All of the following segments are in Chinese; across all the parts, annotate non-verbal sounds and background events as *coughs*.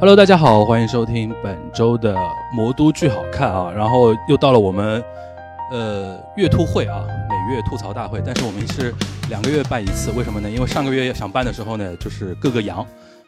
Hello，大家好，欢迎收听本周的《魔都剧好看》啊，然后又到了我们呃月兔会啊，每月吐槽大会，但是我们是两个月办一次，为什么呢？因为上个月想办的时候呢，就是各个阳。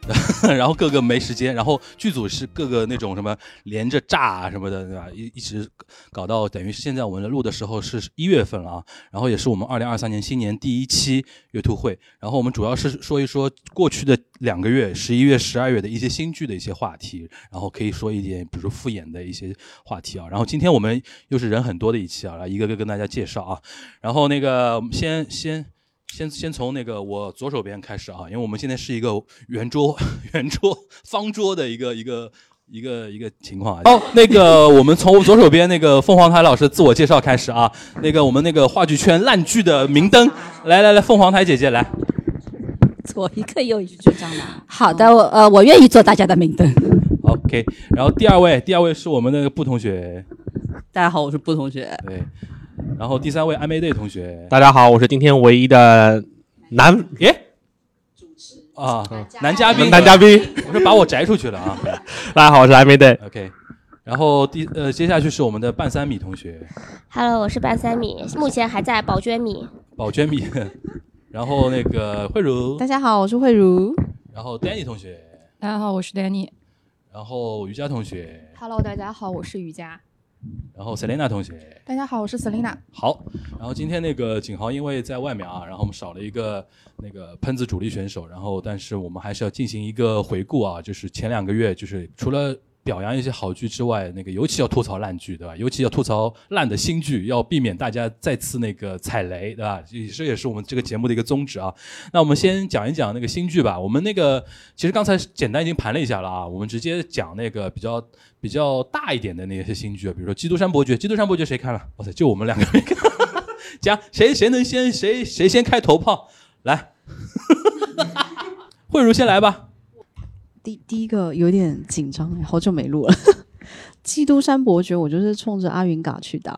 *laughs* 然后各个没时间，然后剧组是各个那种什么连着炸啊什么的，对吧？一一直搞到等于现在我们录的时候是一月份了啊。然后也是我们二零二三年新年第一期月兔会。然后我们主要是说一说过去的两个月，十一月、十二月的一些新剧的一些话题，然后可以说一点，比如复演的一些话题啊。然后今天我们又是人很多的一期啊，来一个个跟大家介绍啊。然后那个先先。先先从那个我左手边开始啊，因为我们现在是一个圆桌、圆桌、方桌的一个一个一个一个情况啊。哦，那个我们从左手边那个凤凰台老师自我介绍开始啊。那个我们那个话剧圈烂剧的明灯，来来来，凤凰台姐姐来。*laughs* 左一个右一个，就这样的。好的，我呃我愿意做大家的明灯。OK，然后第二位，第二位是我们那个布同学。大家好，我是布同学。对。然后第三位，暧昧队同学，大家好，我是今天唯一的男耶主持啊男嘉宾男嘉宾，我是把我摘出去了啊。*laughs* 大家好，我是暧昧队，OK。然后第呃接下去是我们的半三米同学，Hello，我是半三米，目前还在宝娟米，宝娟米。*laughs* 然后那个慧茹，大家好，我是慧茹。然后 Danny 同学，大家好，我是 Danny。然后瑜伽同学，Hello，大家好，我是瑜伽。然后 Selina 同学，大家好，我是 Selina。好，然后今天那个景豪因为在外面啊，然后我们少了一个那个喷子主力选手，然后但是我们还是要进行一个回顾啊，就是前两个月就是除了。表扬一些好剧之外，那个尤其要吐槽烂剧，对吧？尤其要吐槽烂的新剧，要避免大家再次那个踩雷，对吧？这也是我们这个节目的一个宗旨啊。那我们先讲一讲那个新剧吧。我们那个其实刚才简单已经盘了一下了啊。我们直接讲那个比较比较大一点的那些新剧，比如说《基督山伯爵》。《基督山伯爵》谁看了？哇塞，就我们两个没看。*laughs* 讲谁谁能先谁谁先开头炮？来，*laughs* 慧茹先来吧。第第一个有点紧张，好久没录了。*laughs*《基督山伯爵》，我就是冲着阿云嘎去的。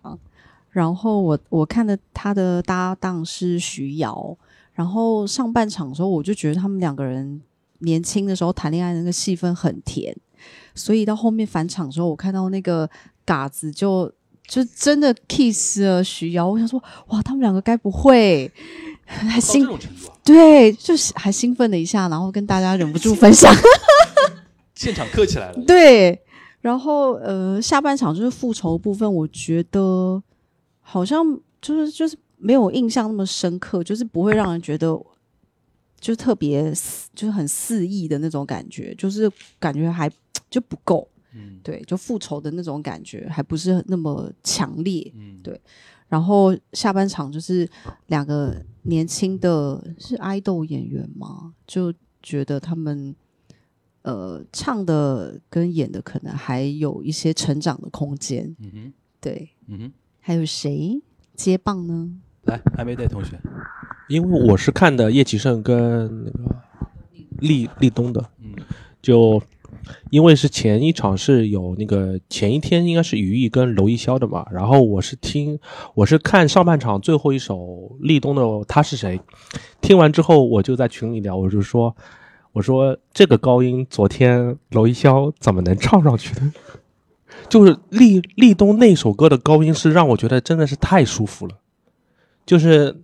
然后我我看的他的搭档是徐瑶。然后上半场的时候，我就觉得他们两个人年轻的时候谈恋爱那个戏份很甜。所以到后面返场的时候，我看到那个嘎子就就真的 kiss 了徐瑶。我想说，哇，他们两个该不会 *laughs* 还兴对，就是还兴奋了一下，然后跟大家忍不住分享。*laughs* 现场磕起来了。对，然后呃，下半场就是复仇部分，我觉得好像就是就是没有印象那么深刻，就是不会让人觉得就特别就是很肆意的那种感觉，就是感觉还就不够。嗯，对，就复仇的那种感觉还不是那么强烈。嗯，对。然后下半场就是两个年轻的是爱豆演员嘛，就觉得他们。呃，唱的跟演的可能还有一些成长的空间。嗯哼，对，嗯哼，还有谁接棒呢？来，还没带同学，因为我是看的叶启胜跟那个立立冬的。嗯，就因为是前一场是有那个前一天应该是于毅跟娄艺潇的嘛，然后我是听我是看上半场最后一首立冬的他是谁，听完之后我就在群里聊，我就说。我说这个高音，昨天娄艺潇怎么能唱上去的？*laughs* 就是立立冬那首歌的高音是让我觉得真的是太舒服了，就是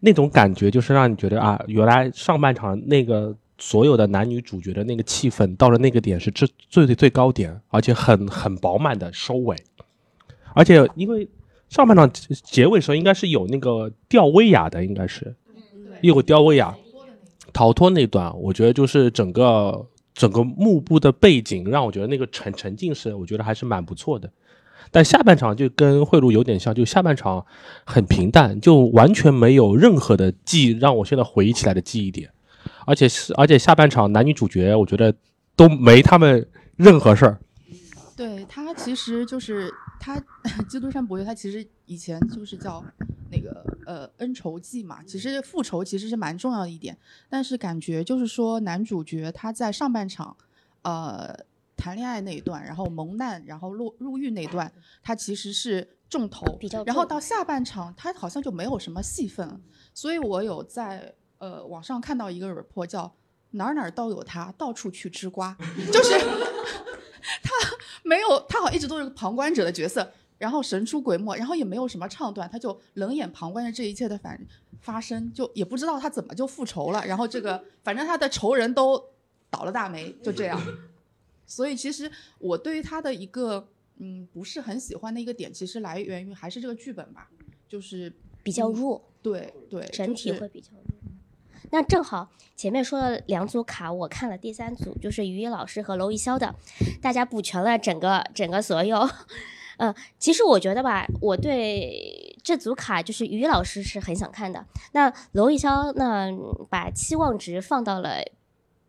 那种感觉，就是让你觉得啊，原来上半场那个所有的男女主角的那个气氛到了那个点是最最最最高点，而且很很饱满的收尾，而且因为上半场结尾时候应该是有那个吊威亚的，应该是有吊威亚。逃脱那段，我觉得就是整个整个幕布的背景，让我觉得那个沉沉浸式，我觉得还是蛮不错的。但下半场就跟贿赂有点像，就下半场很平淡，就完全没有任何的记忆让我现在回忆起来的记忆点。而且是而且下半场男女主角，我觉得都没他们任何事儿。对他其实就是他 *laughs*《基督山伯爵》，他其实以前就是叫那个呃恩仇记嘛。其实复仇其实是蛮重要的一点，但是感觉就是说男主角他在上半场呃谈恋爱那一段，然后蒙难，然后入入狱那段，他其实是重头比较。然后到下半场他好像就没有什么戏份，所以我有在呃网上看到一个 report 叫哪儿哪儿都有他，到处去吃瓜，就是 *laughs* 他没有他好像一直都是个旁观者的角色，然后神出鬼没，然后也没有什么唱段，他就冷眼旁观着这一切的反发生，就也不知道他怎么就复仇了，然后这个反正他的仇人都倒了大霉，就这样。所以其实我对于他的一个嗯不是很喜欢的一个点，其实来源于还是这个剧本吧，就是比较弱，对对，整体会比较弱。那正好前面说了两组卡，我看了第三组，就是于老师和娄艺潇的，大家补全了整个整个所有。嗯，*laughs* 其实我觉得吧，我对这组卡就是于老师是很想看的。那娄艺潇呢，把期望值放到了。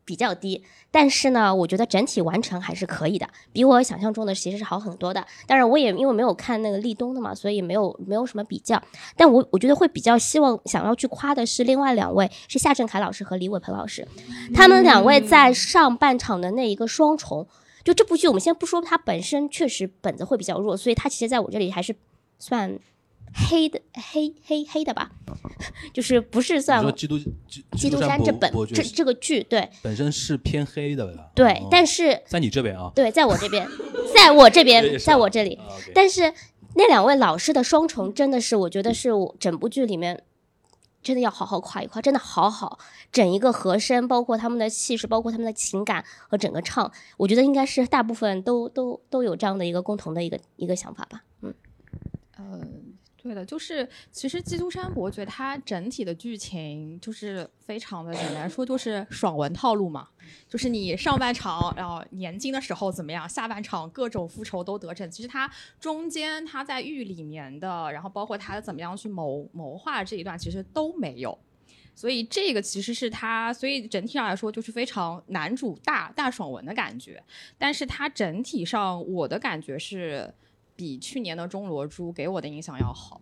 比较低，但是呢，我觉得整体完成还是可以的，比我想象中的其实是好很多的。当然，我也因为没有看那个立冬的嘛，所以没有没有什么比较。但我我觉得会比较希望想要去夸的是另外两位，是夏振凯老师和李伟鹏老师，他们两位在上半场的那一个双重，就这部剧我们先不说它本身确实本子会比较弱，所以它其实在我这里还是算。黑的黑黑黑的吧，*laughs* 就是不是算基督基督山这本这这个剧对本身是偏黑的对，但是在你这边啊，对，在我这边，在我这边，*laughs* 在我这里，但是那两位老师的双重真的是我觉得是我整部剧里面真的要好好夸一夸，真的好好整一个和声，包括他们的气势，包括他们的情感和整个唱，我觉得应该是大部分都都都有这样的一个共同的一个一个想法吧，嗯，呃。对的，就是其实《基督山伯爵》它整体的剧情就是非常的简单说，就是爽文套路嘛，就是你上半场然后年轻的时候怎么样，下半场各种复仇都得逞。其实它中间他在狱里面的，然后包括他怎么样去谋谋划这一段，其实都没有。所以这个其实是他，所以整体上来说就是非常男主大大爽文的感觉。但是它整体上我的感觉是。比去年的钟罗珠给我的印象要好，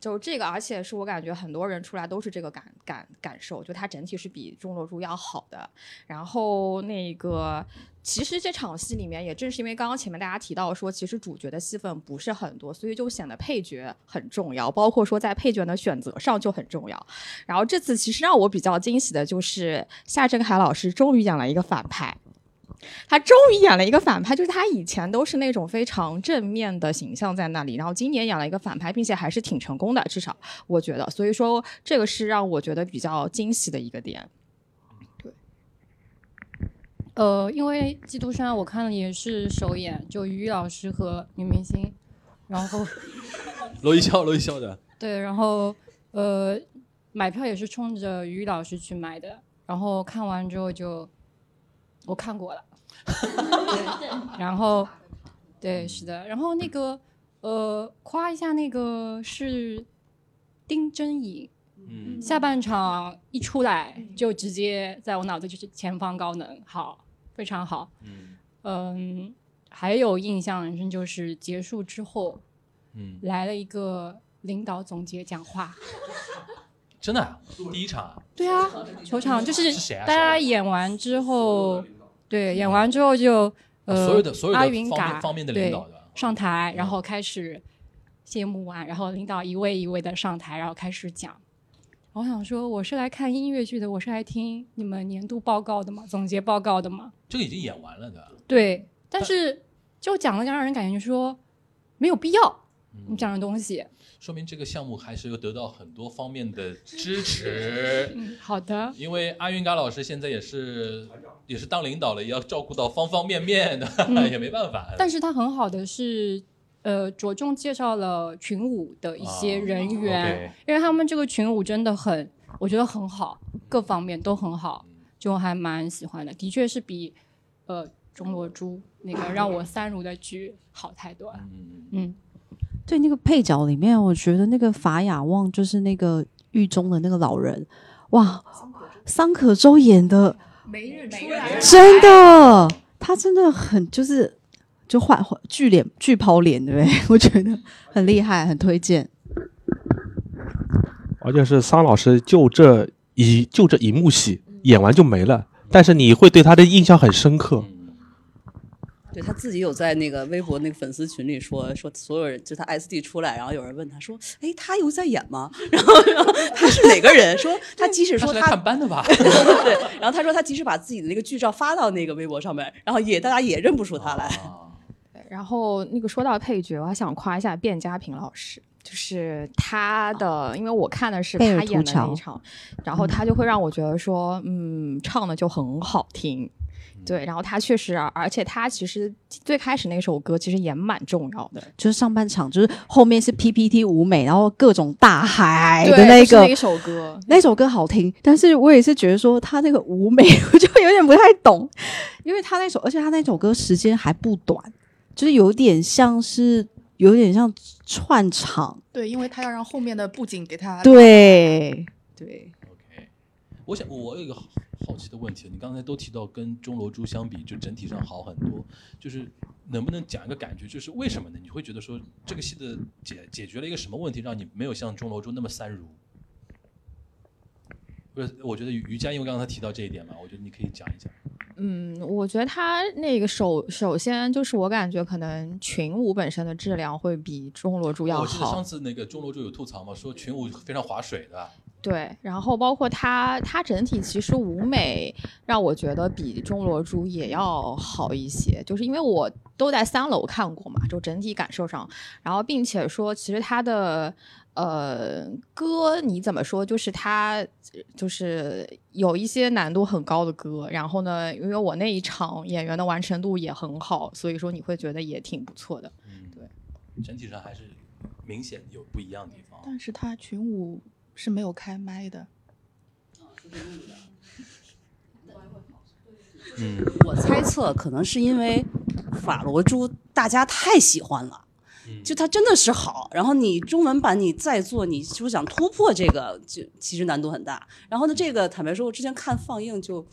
就这个，而且是我感觉很多人出来都是这个感感感受，就它整体是比钟罗珠要好的。然后那个，其实这场戏里面也正是因为刚刚前面大家提到说，其实主角的戏份不是很多，所以就显得配角很重要，包括说在配角的选择上就很重要。然后这次其实让我比较惊喜的就是夏振海老师终于演了一个反派。他终于演了一个反派，就是他以前都是那种非常正面的形象在那里，然后今年演了一个反派，并且还是挺成功的，至少我觉得。所以说，这个是让我觉得比较惊喜的一个点。对，呃，因为《基督山》我看了也是首演，就于老师和女明星，然后 *laughs* 罗一笑，罗一笑的。对，然后呃，买票也是冲着于老师去买的，然后看完之后就。我看过了，然后，对，是的，然后那个，呃，夸一下那个是丁真颖，嗯，下半场一出来就直接在我脑子就是前方高能，好，非常好，嗯，嗯，还有印象很深就是结束之后，嗯，来了一个领导总结讲话。*laughs* 真的，第一场啊？对啊，球场就是大家演完之后。对，演完之后就呃，所有的所有的阿云嘎方面的领导上台，然后开始谢幕完，然后领导一位一位的上台，然后开始讲。我想说，我是来看音乐剧的，我是来听你们年度报告的嘛，总结报告的嘛。这个已经演完了的。对，但是就讲了，让人感觉说没有必要你讲的东西。说明这个项目还是有得到很多方面的支持。*laughs* 嗯，好的。因为阿云嘎老师现在也是也是当领导了，也要照顾到方方面面的，*laughs* 也没办法。但是他很好的是，呃，着重介绍了群舞的一些人员，因为他们这个群舞真的很，我觉得很好，各方面都很好，就还蛮喜欢的。的确是比呃钟罗珠那个让我三如的剧好太多了。嗯嗯。对那个配角里面，我觉得那个法雅旺就是那个狱中的那个老人，哇，桑可周演的，没认出来，真的，他真的很就是就换换巨脸巨抛脸，对不对？*laughs* 我觉得很厉害，很推荐。而且是桑老师就这一就这一幕戏演完就没了，但是你会对他的印象很深刻。对他自己有在那个微博那个粉丝群里说说所有人就他 SD 出来，然后有人问他说，哎，他有在演吗？*laughs* 然后然后他是哪个人？说他即使说他看班的吧？*laughs* 对，然后他说他即使把自己的那个剧照发到那个微博上面，然后也大家也认不出他来。*laughs* 然后那个说到配角，我还想夸一下卞佳平老师，就是他的，因为我看的是他演的那一场，然后他就会让我觉得说，嗯，唱的就很好听。对，然后他确实，而且他其实最开始那首歌其实也蛮重要的，就是上半场，就是后面是 PPT 舞美，然后各种大海的那个那首歌，那首歌好听，但是我也是觉得说他那个舞美，*laughs* 我就有点不太懂，因为他那首，而且他那首歌时间还不短，就是有点像是有点像串场，对，因为他要让后面的布景给他，对对我想我有一个。好奇的问题，你刚才都提到跟钟楼珠相比，就整体上好很多，就是能不能讲一个感觉，就是为什么呢？你会觉得说这个戏的解解决了一个什么问题，让你没有像钟楼珠那么三如？不是，我觉得瑜伽，因为刚才提到这一点嘛，我觉得你可以讲一讲。嗯，我觉得他那个首首先就是我感觉可能群舞本身的质量会比钟罗珠要好。我记得上次那个钟罗珠有吐槽嘛，说群舞非常划水的。对，然后包括他，他整体其实舞美让我觉得比钟罗珠也要好一些，就是因为我都在三楼看过嘛，就整体感受上，然后并且说其实他的呃歌你怎么说，就是他就是有一些难度很高的歌，然后呢，因为我那一场演员的完成度也很好，所以说你会觉得也挺不错的。嗯，对，整体上还是明显有不一样的地方。但是他群舞。是没有开麦的。嗯，我猜测可能是因为法罗珠大家太喜欢了，就它真的是好。然后你中文版你再做，你就想突破这个，就其实难度很大。然后呢，这个坦白说，我之前看放映就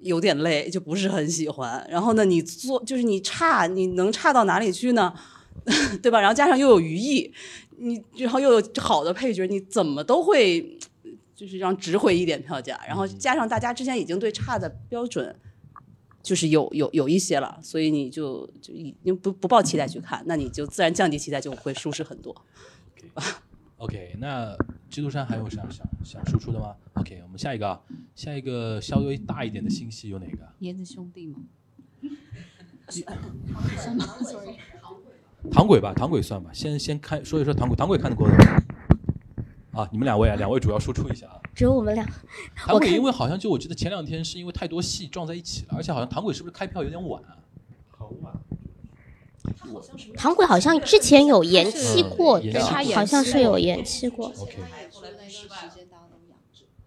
有点累，就不是很喜欢。然后呢，你做就是你差，你能差到哪里去呢？*laughs* 对吧？然后加上又有余意。你然后又有好的配角，你怎么都会就是让值回一点票价，然后加上大家之前已经对差的标准就是有有有一些了，所以你就就已经不不抱期待去看，那你就自然降低期待，就会舒适很多。OK，那基督山还有想想想输出的吗？OK，我们下一个，下一个稍微大一点的新戏有哪个？椰子兄弟吗？*laughs* 唐鬼吧，唐鬼算吧。先先看说一说唐鬼，唐鬼看的过啊，你们两位啊，两位主要输出一下啊。只有我们俩。*laughs* 唐鬼因为好像就我记得前两天是因为太多戏撞在一起了，而且好像 *laughs* 唐鬼是不是开票有点晚？很晚。唐鬼好像之前有延期过，对，好像是有延期过。OK。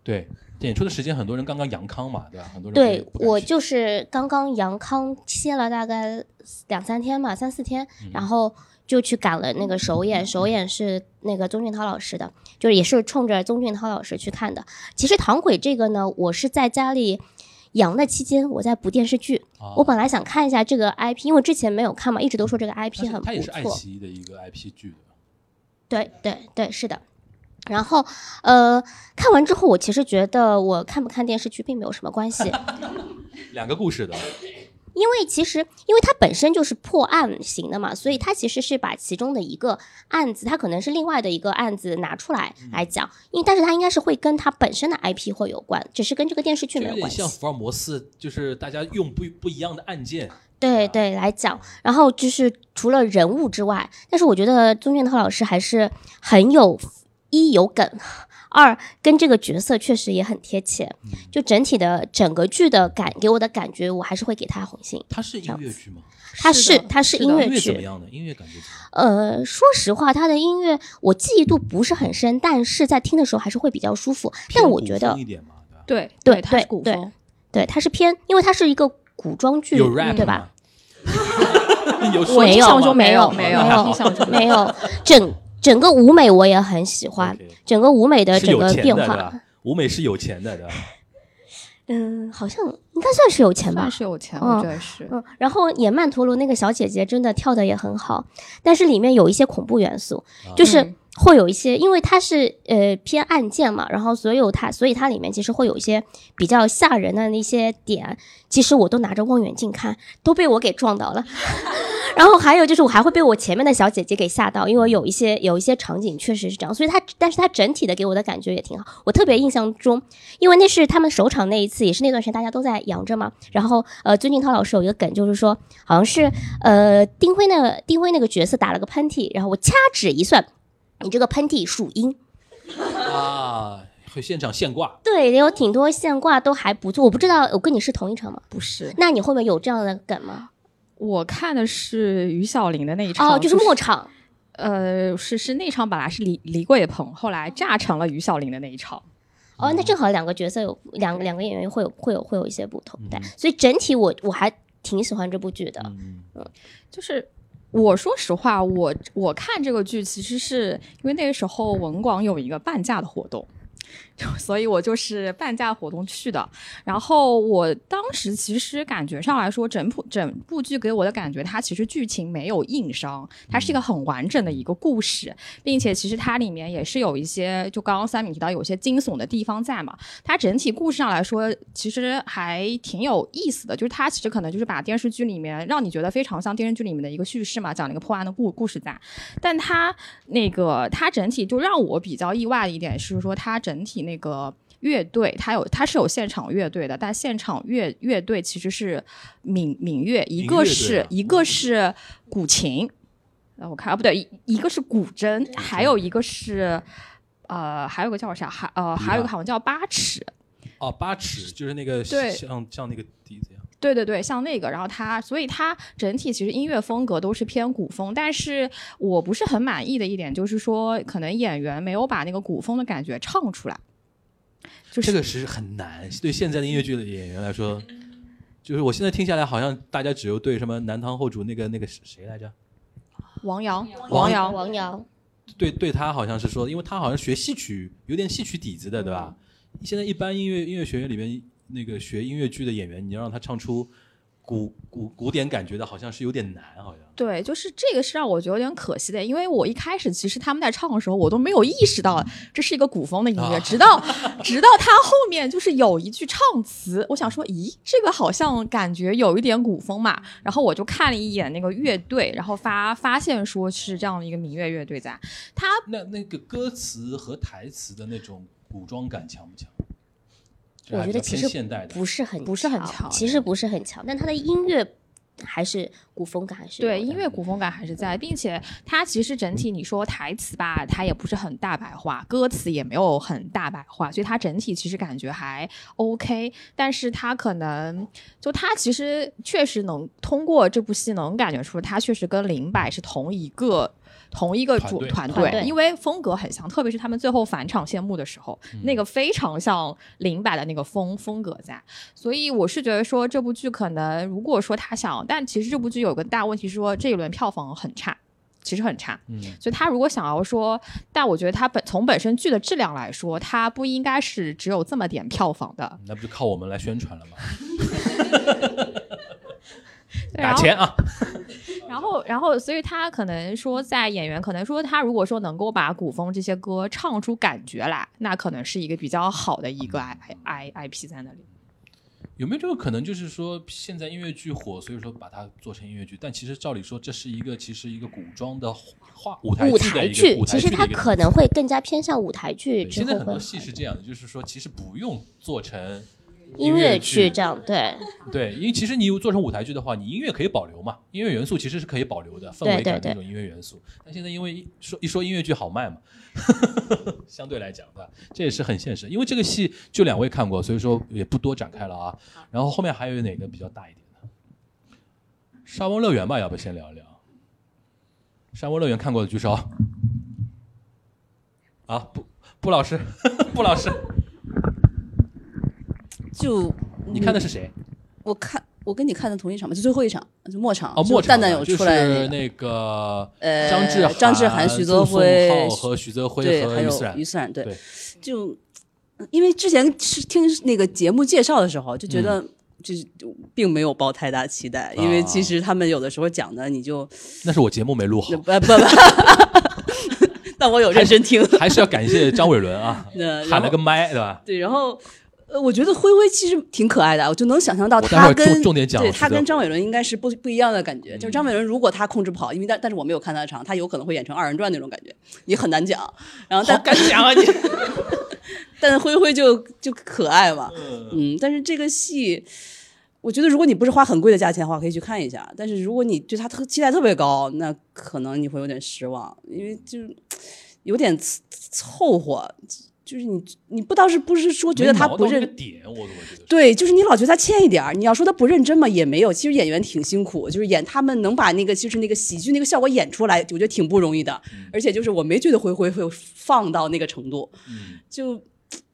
对。演出的时间，很多人刚刚阳康嘛，对吧？很多人对我就是刚刚阳康，歇了大概两三天吧，三四天，然后就去赶了那个首演。首演是那个宗俊涛老师的，就是也是冲着宗俊涛老师去看的。其实《唐鬼》这个呢，我是在家里阳的期间，我在补电视剧。我本来想看一下这个 IP，因为之前没有看嘛，一直都说这个 IP 很不错。它也是爱奇艺的一个 IP 剧对对对，是的。然后，呃，看完之后，我其实觉得我看不看电视剧并没有什么关系。*laughs* 两个故事的，因为其实因为它本身就是破案型的嘛，所以它其实是把其中的一个案子，它可能是另外的一个案子拿出来来讲。因但是它应该是会跟它本身的 IP 会有关，只是跟这个电视剧没有关系。像福尔摩斯，就是大家用不不一样的案件，对对来讲。然后就是除了人物之外，但是我觉得宗俊涛老师还是很有。一有梗，二跟这个角色确实也很贴切，就整体的整个剧的感给我的感觉，我还是会给他红心。它是音乐剧吗？它是，它是音乐剧。怎么样的音乐感觉？呃，说实话，他的音乐我记忆度不是很深，但是在听的时候还是会比较舒服。但我觉得，对对对对对，它是偏，因为它是一个古装剧，对吧？我印象中没有没有没有整。整个舞美我也很喜欢，整个舞美的整个变化。舞美是有钱的，对吧？嗯，好像应该算是有钱吧，算是有钱，我觉得是。嗯，然后演曼陀罗那个小姐姐真的跳的也很好，但是里面有一些恐怖元素，就是会有一些，因为它是呃偏案件嘛，然后所有它，所以它里面其实会有一些比较吓人的那些点，其实我都拿着望远镜看，都被我给撞到了。*laughs* 然后还有就是，我还会被我前面的小姐姐给吓到，因为有一些有一些场景确实是这样，所以它，但是它整体的给我的感觉也挺好。我特别印象中，因为那是他们首场那一次，也是那段时间大家都在养着嘛。然后呃，尊敬涛老师有一个梗，就是说好像是呃丁辉那个丁辉那个角色打了个喷嚏，然后我掐指一算，你这个喷嚏属阴啊，会现场现挂。对，有挺多现挂都还不错。我不知道我跟你是同一场吗？不是。那你后面有这样的梗吗？我看的是于小玲的那一场，哦，就是末场，呃，是是那场本来是李李桂鹏，后来炸成了于小玲的那一场。哦，那正好两个角色有两两个演员会有会有会有一些不同，对，所以整体我我还挺喜欢这部剧的。嗯，就是我说实话，我我看这个剧其实是因为那个时候文广有一个半价的活动。*laughs* 所以我就是半价活动去的，然后我当时其实感觉上来说，整部整部剧给我的感觉，它其实剧情没有硬伤，它是一个很完整的一个故事，并且其实它里面也是有一些，就刚刚三米提到有些惊悚的地方在嘛，它整体故事上来说，其实还挺有意思的，就是它其实可能就是把电视剧里面让你觉得非常像电视剧里面的一个叙事嘛，讲了一个破案的故故事在，但它那个它整体就让我比较意外的一点是说，它整体。那个乐队，它有它是有现场乐队的，但现场乐乐队其实是闽闽乐，一个是一个是古琴，呃，我看啊不对，一一个是古筝，还有一个是呃，还有个叫啥？还呃，还有一个好像叫八尺。哦，八尺就是那个对，像像那个笛子一样。对对对，像那个，然后它，所以它整体其实音乐风格都是偏古风，但是我不是很满意的一点就是说，可能演员没有把那个古风的感觉唱出来。这个是很难，对现在的音乐剧的演员来说，就是我现在听下来，好像大家只有对什么南唐后主那个那个谁来着，王瑶，王瑶，王瑶，对对，他好像是说，因为他好像学戏曲，有点戏曲底子的，对吧？现在一般音乐音乐学院里面那个学音乐剧的演员，你要让他唱出。古古古典感觉的，好像是有点难，好像。对，就是这个是让我觉得有点可惜的，因为我一开始其实他们在唱的时候，我都没有意识到这是一个古风的音乐，直到 *laughs* 直到他后面就是有一句唱词，我想说，咦，这个好像感觉有一点古风嘛，然后我就看了一眼那个乐队，然后发发现说是这样的一个民乐乐队在，他那那个歌词和台词的那种古装感强不强？我觉得其实不是很不是很强，其实不是很强，但他的音乐还是古风感，还是对音乐古风感还是在，并且它其实整体你说台词吧，它也不是很大白话，歌词也没有很大白话，所以它整体其实感觉还 OK，但是它可能就它其实确实能通过这部戏能感觉出它确实跟林柏是同一个。同一个主团队，因为风格很像，特别是他们最后返场谢幕的时候，那个非常像林柏的那个风风格在，所以我是觉得说这部剧可能如果说他想，但其实这部剧有个大问题是说这一轮票房很差，其实很差，嗯，所以他如果想要说，但我觉得他本从本身剧的质量来说，他不应该是只有这么点票房的，那不就靠我们来宣传了吗？*laughs* 打钱啊！然后，然后，所以他可能说，在演员可能说，他如果说能够把古风这些歌唱出感觉来，那可能是一个比较好的一个 i i i p 在那里。有没有这个可能？就是说，现在音乐剧火，所以说把它做成音乐剧，但其实照理说，这是一个其实一个古装的画舞台剧，其实它可能会更加偏向舞台剧。现在很多戏是这样的，就是说，其实不用做成。音乐剧这样对对，因为其实你做成舞台剧的话，你音乐可以保留嘛，音乐元素其实是可以保留的，氛围感那种音乐元素。但现在因为说一说音乐剧好卖嘛，*laughs* 相对来讲对吧？这也是很现实。因为这个戏就两位看过，所以说也不多展开了啊。然后后面还有哪个比较大一点的？沙翁乐园吧，要不先聊一聊？沙翁乐园看过的举手。啊，布布老师，*laughs* 布老师。就你看的是谁？我看我跟你看的同一场嘛，就最后一场，就末场。哦，末场。蛋蛋有出来那个呃，张志张志涵、徐泽辉和徐泽辉和于思然。于思然对。就因为之前是听那个节目介绍的时候，就觉得就是并没有抱太大期待，因为其实他们有的时候讲的你就那是我节目没录好。不不不。*laughs* 但我有认真听，还是要感谢张伟伦啊，*laughs* 喊了个麦，对吧？对，然后。呃，我觉得灰灰其实挺可爱的，我就能想象到他跟重点讲，对他跟张伟伦应该是不不一样的感觉。就是张伟伦如果他控制不好，因为但但是我没有看他的场，他有可能会演成二人转那种感觉，你很难讲。然后但敢讲啊你，*laughs* 但是灰灰就就可爱嘛，嗯。但是这个戏，我觉得如果你不是花很贵的价钱的话，可以去看一下。但是如果你对他特期待特别高，那可能你会有点失望，因为就有点凑合。就是你，你不倒是不是说觉得他不认点，我我觉得对，就是你老觉得他欠一点儿。你要说他不认真嘛，也没有。其实演员挺辛苦，就是演他们能把那个就是那个喜剧那个效果演出来，我觉得挺不容易的。而且就是我没觉得灰灰会放到那个程度，就。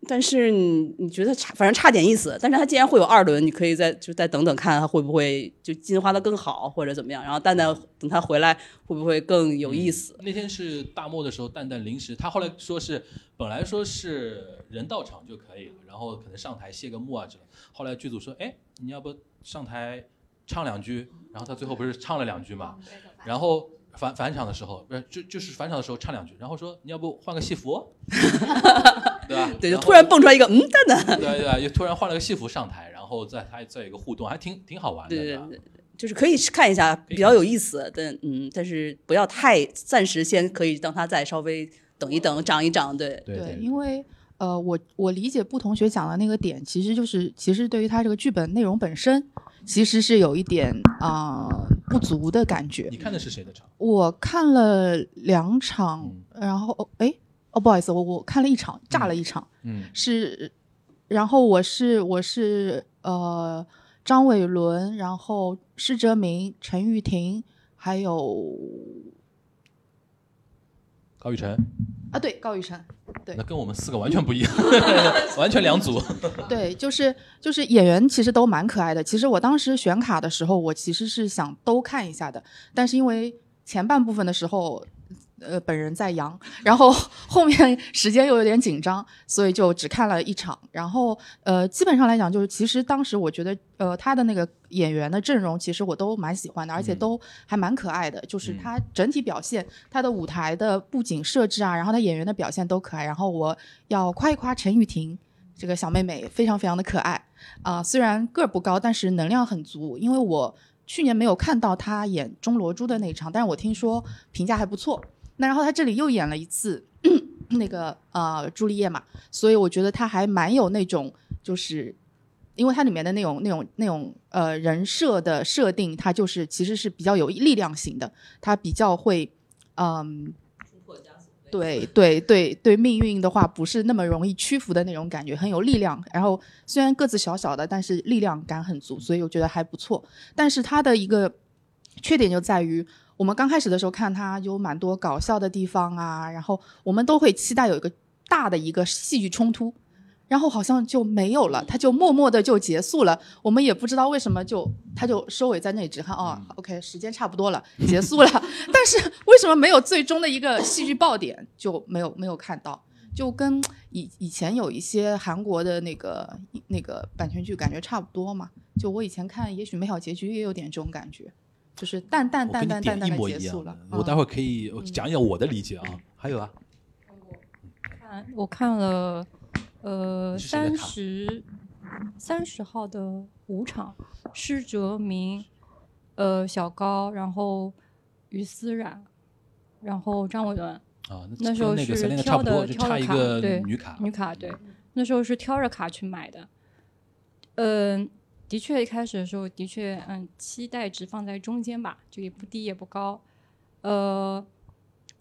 但是你你觉得差，反正差点意思。但是他既然会有二轮，你可以再就再等等看他会不会就进化的更好，或者怎么样。然后蛋蛋等他回来会不会更有意思？那天是大漠的时候，蛋蛋临时他后来说是本来说是人到场就可以了，然后可能上台谢个幕啊之类。后来剧组说，哎，你要不上台唱两句？然后他最后不是唱了两句嘛？然后。返返场的时候，不是就就是返场的时候唱两句，然后说你要不换个戏服，*laughs* 对吧？*laughs* 对，就突然蹦出来一个嗯蛋蛋，对对，又突然换了个戏服上台，然后再他再一个互动，还挺挺好玩的。对对对，就是可以看一下，比较有意思。但嗯，但是不要太暂时先可以让他再稍微等一等，长一长。对对，因为呃，我我理解布同学讲的那个点，其实就是其实对于他这个剧本内容本身。其实是有一点啊不足的感觉。你看的是谁的场？我看了两场，然后哎哦不好意思，我我看了一场，炸了一场。嗯，是，然后我是我是呃张伟伦，然后施哲明、陈玉婷，还有高雨辰。啊，对，高雨辰。对，那跟我们四个完全不一样，*laughs* 完全两组。*laughs* 对，就是就是演员其实都蛮可爱的。其实我当时选卡的时候，我其实是想都看一下的，但是因为前半部分的时候。呃，本人在阳，然后 *laughs* 后面时间又有点紧张，所以就只看了一场。然后呃，基本上来讲，就是其实当时我觉得，呃，他的那个演员的阵容，其实我都蛮喜欢的，而且都还蛮可爱的。就是他整体表现，他的舞台的布景设置啊，然后他演员的表现都可爱。然后我要夸一夸陈雨婷这个小妹妹，非常非常的可爱啊。虽然个儿不高，但是能量很足。因为我去年没有看到她演钟罗珠的那一场，但是我听说评价还不错。那然后他这里又演了一次那个呃朱丽叶嘛，所以我觉得他还蛮有那种，就是因为它里面的那种那种那种呃人设的设定，它就是其实是比较有力量型的，他比较会嗯，对对对对，命运的话不是那么容易屈服的那种感觉，很有力量。然后虽然个子小小的，但是力量感很足，所以我觉得还不错。但是他的一个缺点就在于。我们刚开始的时候看它有蛮多搞笑的地方啊，然后我们都会期待有一个大的一个戏剧冲突，然后好像就没有了，它就默默的就结束了，我们也不知道为什么就它就收尾在那里，只看哦，OK，时间差不多了，结束了，*laughs* 但是为什么没有最终的一个戏剧爆点就没有没有看到，就跟以以前有一些韩国的那个那个版权剧感觉差不多嘛，就我以前看也许美好结局也有点这种感觉。就是淡淡淡淡淡淡的结束了。我待会儿可以讲讲我的理解啊。还有啊，看我看了呃三十三十号的五场，施哲明、呃小高，然后于思冉，然后张伟伦啊。那时候是挑的挑的卡，对女卡女卡对。那时候是挑着卡去买的，嗯。的确，一开始的时候的确，嗯，期待值放在中间吧，就也不低也不高，呃，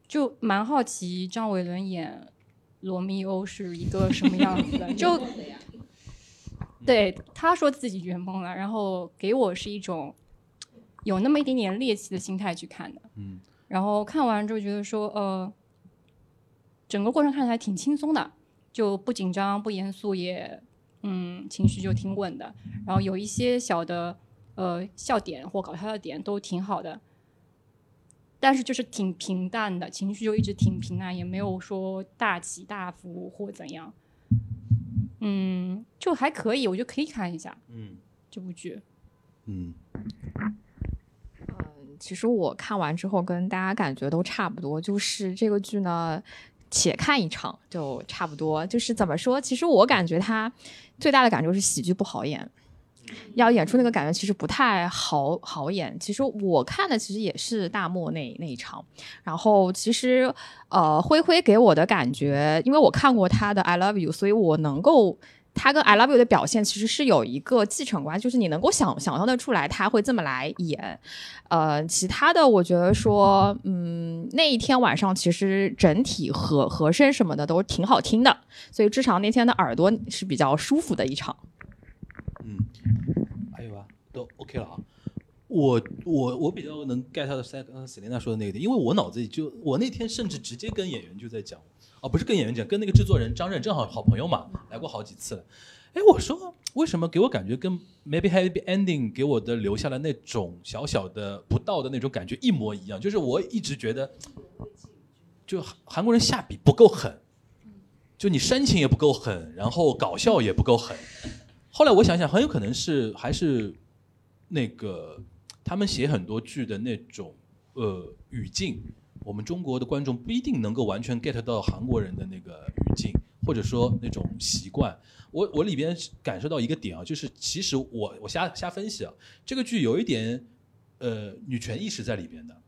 就蛮好奇张伟伦演罗密欧是一个什么样子的，*laughs* 就对他说自己圆梦了，然后给我是一种有那么一点点猎奇的心态去看的，嗯，然后看完之后觉得说，呃，整个过程看起来挺轻松的，就不紧张不严肃也。嗯，情绪就挺稳的，然后有一些小的呃笑点或搞笑的点都挺好的，但是就是挺平淡的，情绪就一直挺平淡，也没有说大起大伏或怎样。嗯，就还可以，我觉得可以看一下。嗯，这部剧。嗯。嗯，其实我看完之后跟大家感觉都差不多，就是这个剧呢，且看一场就差不多。就是怎么说？其实我感觉他最大的感受是喜剧不好演。要演出那个感觉其实不太好好演。其实我看的其实也是大漠那那一场，然后其实呃灰灰给我的感觉，因为我看过他的《I Love You》，所以我能够他跟《I Love You》的表现其实是有一个继承关，就是你能够想想象的出来他会这么来演。呃，其他的我觉得说，嗯，那一天晚上其实整体和和声什么的都挺好听的，所以至少那天的耳朵是比较舒服的一场。嗯，还有啊，都 OK 了啊。我我我比较能 get 到塞刚刚 Selina 说的那个点，因为我脑子里就我那天甚至直接跟演员就在讲，哦，不是跟演员讲，跟那个制作人张震正好好朋友嘛，来过好几次了。哎，我说为什么给我感觉跟 Maybe Happy Ending 给我的留下了那种小小的不到的那种感觉一模一样？就是我一直觉得，就韩国人下笔不够狠，就你煽情也不够狠，然后搞笑也不够狠。后来我想想，很有可能是还是那个他们写很多剧的那种呃语境，我们中国的观众不一定能够完全 get 到韩国人的那个语境，或者说那种习惯。我我里边感受到一个点啊，就是其实我我瞎瞎分析啊，这个剧有一点呃女权意识在里边的，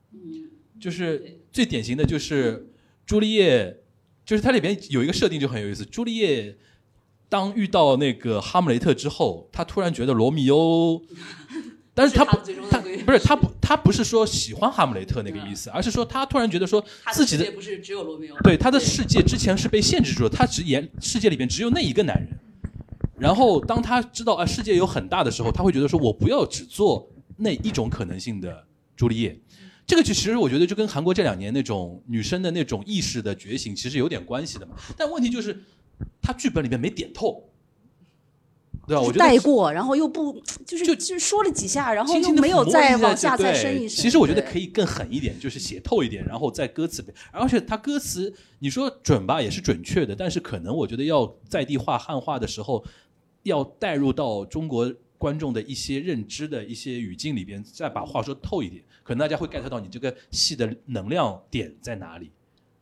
就是最典型的就是朱丽叶，就是它里边有一个设定就很有意思，朱丽叶。当遇到那个哈姆雷特之后，他突然觉得罗密欧，但是他不，他不是 *laughs* 他不，他不是说喜欢哈姆雷特那个意思，而是说他突然觉得说自己的不是只有罗密欧，对他的世界之前是被限制住的，他只演世界里边只有那一个男人。然后当他知道啊世界有很大的时候，他会觉得说我不要只做那一种可能性的朱丽叶。这个就其实我觉得就跟韩国这两年那种女生的那种意识的觉醒其实有点关系的嘛。但问题就是。他剧本里面没点透，对啊？我觉得带过，然后又不就是就就说了几下，然后又没有再往下再深一深。其实我觉得可以更狠一点，就是写透一点，然后在歌词里。而且他歌词你说准吧，也是准确的，但是可能我觉得要在地化汉化的时候，要带入到中国观众的一些认知的一些语境里边，再把话说透一点，可能大家会 get 到你这个戏的能量点在哪里。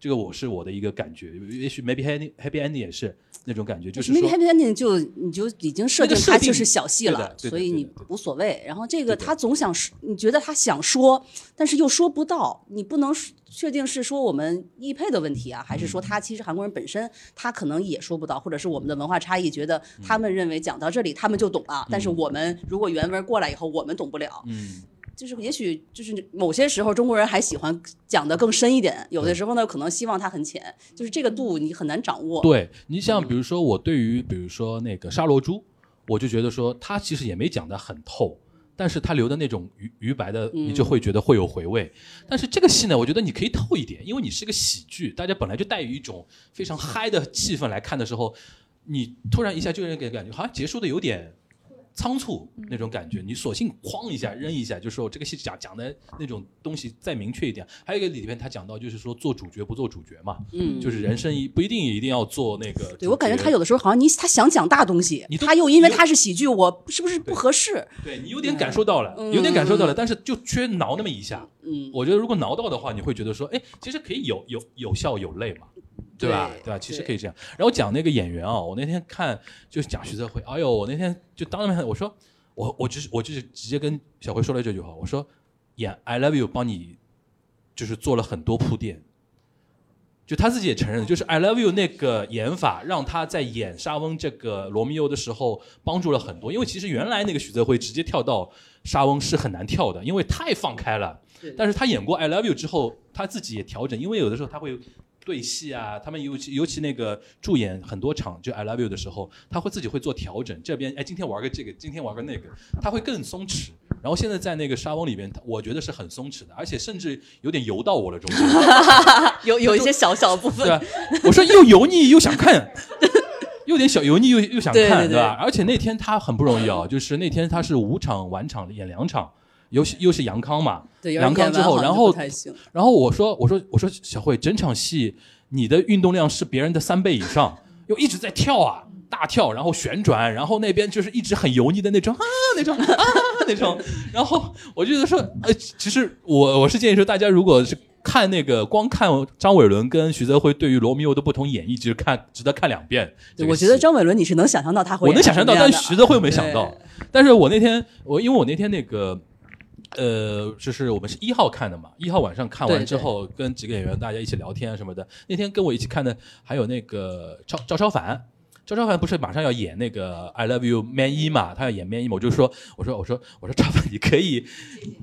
这个我是我的一个感觉，也许 maybe happy happy ending 也是那种感觉，就是 maybe happy ending 就你就已经设定它就是小戏了，所以你无所谓。然后这个他总想说，你觉得他想说，但是又说不到，你不能确定是说我们译配的问题啊，还是说他其实韩国人本身他可能也说不到，或者是我们的文化差异，觉得他们认为讲到这里他们就懂了，但是我们如果原文过来以后我们懂不了。嗯。就是也许就是某些时候中国人还喜欢讲的更深一点，有的时候呢可能希望它很浅，就是这个度你很难掌握。对你像比如说我对于比如说那个沙罗珠，我就觉得说他其实也没讲的很透，但是他留的那种余余白的，你就会觉得会有回味。但是这个戏呢，我觉得你可以透一点，因为你是个喜剧，大家本来就带有一种非常嗨的气氛来看的时候，你突然一下就让给感觉好像结束的有点。仓促那种感觉，你索性哐一下扔一下，就说这个戏讲讲的那种东西再明确一点。还有一个里边他讲到，就是说做主角不做主角嘛，嗯，就是人生一不一定一定要做那个。对我感觉他有的时候好像你他想讲大东西，他又因为他是喜剧，我是不是不合适？对你有点感受到了，有点感受到了，但是就缺挠那么一下。嗯，我觉得如果挠到的话，你会觉得说，哎，其实可以有有有笑有泪嘛。对吧？对吧？其实可以这样。然后讲那个演员啊，我那天看就是讲徐泽辉。哎呦，我那天就当面我说，我我就是我就是直接跟小辉说了这句话，我说演《I Love You》帮你就是做了很多铺垫。就他自己也承认，就是《I Love You》那个演法让他在演沙翁这个罗密欧的时候帮助了很多。因为其实原来那个徐泽辉直接跳到沙翁是很难跳的，因为太放开了。但是他演过《I Love You》之后，他自己也调整，因为有的时候他会。对戏啊，他们尤其尤其那个助演很多场就 I love you 的时候，他会自己会做调整。这边哎，今天玩个这个，今天玩个那个，他会更松弛。然后现在在那个沙翁里边，我觉得是很松弛的，而且甚至有点油到我了中间，*laughs* 有有一些小小的部分。对，我说又油腻又想看，又点小油腻又又想看，对吧？而且那天他很不容易啊，就是那天他是五场晚场演两场。又是又是杨康嘛？杨康之后，然后然后我说我说我说小慧，整场戏你的运动量是别人的三倍以上，又一直在跳啊，大跳，然后旋转，然后那边就是一直很油腻的那种啊那种啊那种。然后我觉得说，呃，其实我我是建议说，大家如果是看那个光看张伟伦跟徐泽辉对于罗密欧的不同演绎，其实看值得看两遍。我觉得张伟伦你是能想象到他会，我能想象到，但徐泽辉没想到。但是我那天我因为我那天那个。呃，就是我们是一号看的嘛，一号晚上看完之后，跟几个演员大家一起聊天什么的。那天跟我一起看的还有那个赵赵超凡，赵超凡不是马上要演那个 I Love You Man 一嘛，他要演 Man 一嘛，我就说，我说，我说，我说，超凡 *laughs* 你可以，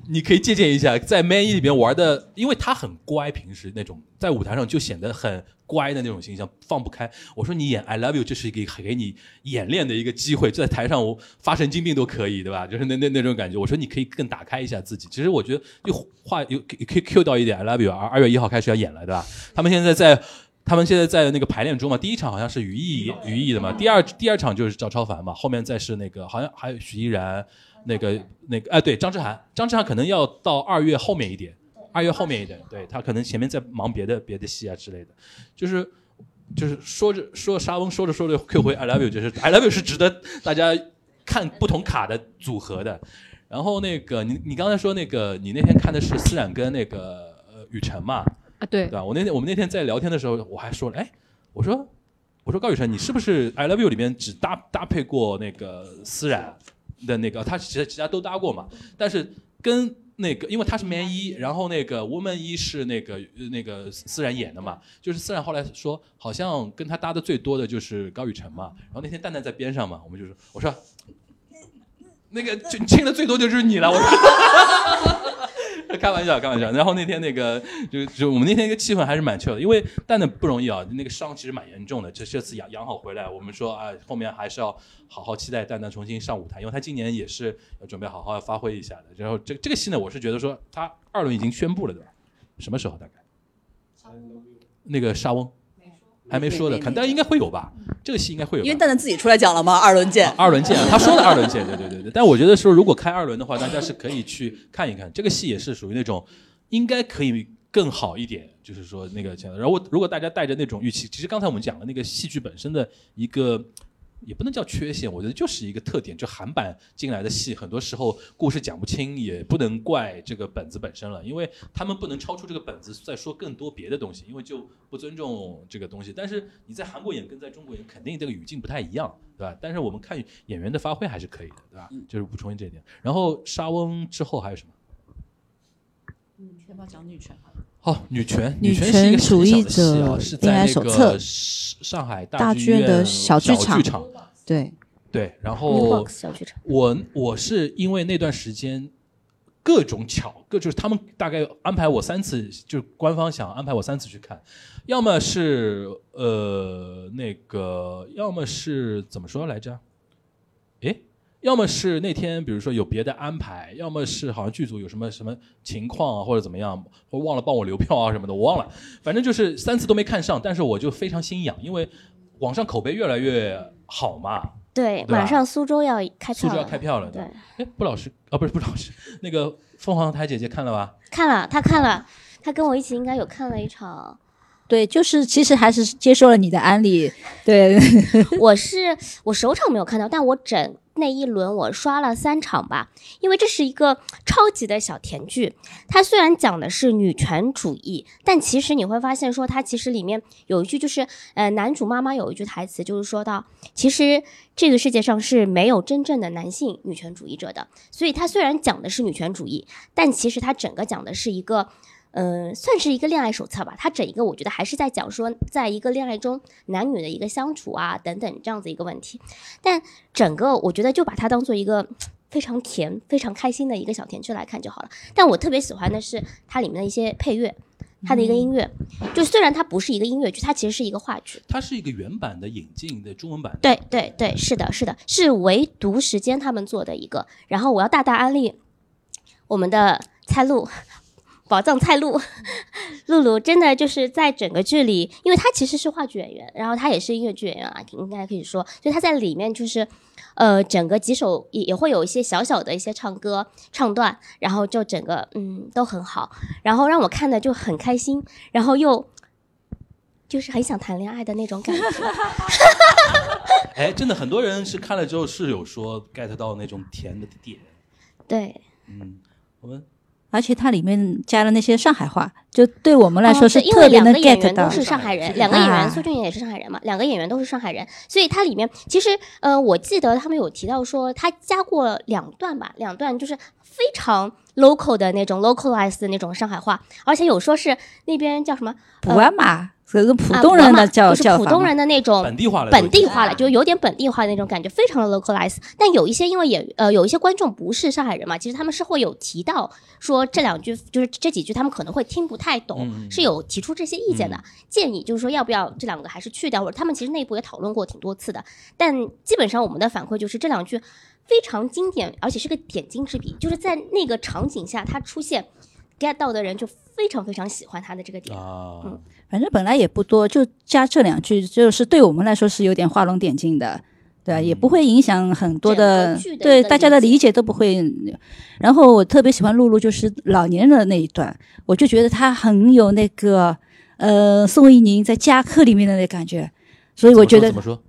你可以借鉴一下，在 Man 一里面玩的，因为他很乖，平时那种在舞台上就显得很。乖的那种形象放不开，我说你演 I love you，这是一个给你演练的一个机会，在台上我发神经病都可以，对吧？就是那那那种感觉。我说你可以更打开一下自己。其实我觉得又话有可以 Q 到一点 I love you，二二月一号开始要演了，对吧？他们现在在他们现在在那个排练中嘛。第一场好像是于毅于毅的嘛，第二第二场就是赵超凡嘛，后面再是那个好像还有许依然，那个那个哎对张志涵，张志涵可能要到二月后面一点。二月后面一点，对他可能前面在忙别的别的戏啊之类的，就是就是说着说沙翁说着说着 Q 回 I love you，就是 I love you 是值得大家看不同卡的组合的。然后那个你你刚才说那个你那天看的是思冉跟那个呃雨辰嘛？啊对，对吧？我那天我们那天在聊天的时候我还说了，哎，我说我说高雨辰你是不是 I love you 里面只搭搭配过那个思冉的那个？他其实其他都搭过嘛，但是跟。那个，因为他是 man 一，然后那个 woman 一是那个那个思然演的嘛，就是思然后来说，好像跟他搭的最多的就是高雨辰嘛。然后那天蛋蛋在边上嘛，我们就说，我说，那个亲亲的最多就是你了，我说。*laughs* 开玩笑，开玩笑。然后那天那个，就就我们那天一个气氛还是蛮 chill 的，因为蛋蛋不容易啊，那个伤其实蛮严重的。这这次养养好回来，我们说啊，后面还是要好好期待蛋蛋重新上舞台，因为他今年也是要准备好好要发挥一下的。然后这这个戏呢，我是觉得说他二轮已经宣布了，对吧？什么时候大概？那个沙翁。还没说的，肯但应该会有吧？这个戏应该会有，因为蛋蛋自己出来讲了吗？二轮见，二轮见，他说的二轮见，对对对对。但我觉得说，如果开二轮的话，大家是可以去看一看。这个戏也是属于那种，应该可以更好一点，就是说那个这样。然后如果大家带着那种预期，其实刚才我们讲了那个戏剧本身的一个。也不能叫缺陷，我觉得就是一个特点。就韩版进来的戏，很多时候故事讲不清，也不能怪这个本子本身了，因为他们不能超出这个本子再说更多别的东西，因为就不尊重这个东西。但是你在韩国演跟在中国演，肯定这个语境不太一样，对吧？但是我们看演员的发挥还是可以的，对吧？就是补充这一点。然后沙翁之后还有什么？嗯，先不要讲女权？好，女权，女权主义者是在那个上海大剧院的小剧场。对对，然后我我是因为那段时间各种巧，各就是他们大概安排我三次，就是官方想安排我三次去看，要么是呃那个，要么是怎么说来着？哎。要么是那天，比如说有别的安排，要么是好像剧组有什么什么情况啊，或者怎么样，或忘了帮我留票啊什么的，我忘了。反正就是三次都没看上，但是我就非常心痒，因为网上口碑越来越好嘛。对，马上苏州要开票苏州要开票了。对。哎，布老师啊，不是 *laughs* 布老师，那个凤凰台姐姐看了吧？看了，她看了，她跟我一起应该有看了一场。对，就是其实还是接受了你的安利。对，*laughs* 我是我首场没有看到，但我整。那一轮我刷了三场吧，因为这是一个超级的小甜剧。它虽然讲的是女权主义，但其实你会发现说，它其实里面有一句就是，呃，男主妈妈有一句台词就是说到，其实这个世界上是没有真正的男性女权主义者的。所以它虽然讲的是女权主义，但其实它整个讲的是一个。嗯，算是一个恋爱手册吧。它整一个，我觉得还是在讲说，在一个恋爱中男女的一个相处啊，等等这样子一个问题。但整个我觉得就把它当做一个非常甜、非常开心的一个小甜剧来看就好了。但我特别喜欢的是它里面的一些配乐，它的一个音乐。就虽然它不是一个音乐剧，它其实是一个话剧。它是一个原版的引进的中文版。对对对，是的，是的，是唯独时间他们做的一个。然后我要大大安利我们的蔡璐。宝藏菜露，露露真的就是在整个剧里，因为她其实是话剧演员，然后她也是音乐剧演员啊，应该可以说，所以她在里面就是，呃，整个几首也也会有一些小小的一些唱歌唱段，然后就整个嗯都很好，然后让我看的就很开心，然后又就是很想谈恋爱的那种感觉。*laughs* 哎，真的很多人是看了之后是有说 get 到那种甜的点。对，嗯，我们而且它里面加了那些上海话，就对我们来说是哦因为特别能两个演 get 到。员都是上海人，两个演员啊苏俊也是上海人嘛，两个演员都是上海人，所以它里面其实呃，我记得他们有提到说他加过两段吧，两段就是非常 local 的那种 localized 的那种上海话，而且有说是那边叫什么普安嘛，这个普啊通人嘛的叫就是叫普通人的那种本地化了本地化了，啊就有点本地化的那种感觉，非常的 localized。但有一些因为也呃有一些观众不是上海人嘛，其实他们是会有提到说这两句就是这几句他们可能会听不太懂，嗯是有提出这些意见的，嗯建议就是说要不要这两个还是去掉，或者他们其实内部也讨论过挺多次的。但基本上我们的反馈就是这两句非常经典，而且是个点睛之笔，就是在那个场景下他出现，get 到的人就非常非常喜欢他的这个点。啊，嗯反正本来也不多，就加这两句，就是对我们来说是有点画龙点睛的，对吧？也不会影响很多的对大家的理解都不会。然后我特别喜欢露露，就是老年人的那一段，我就觉得她很有那个呃宋一宁在家课里面的那感觉，所以我觉得怎么说？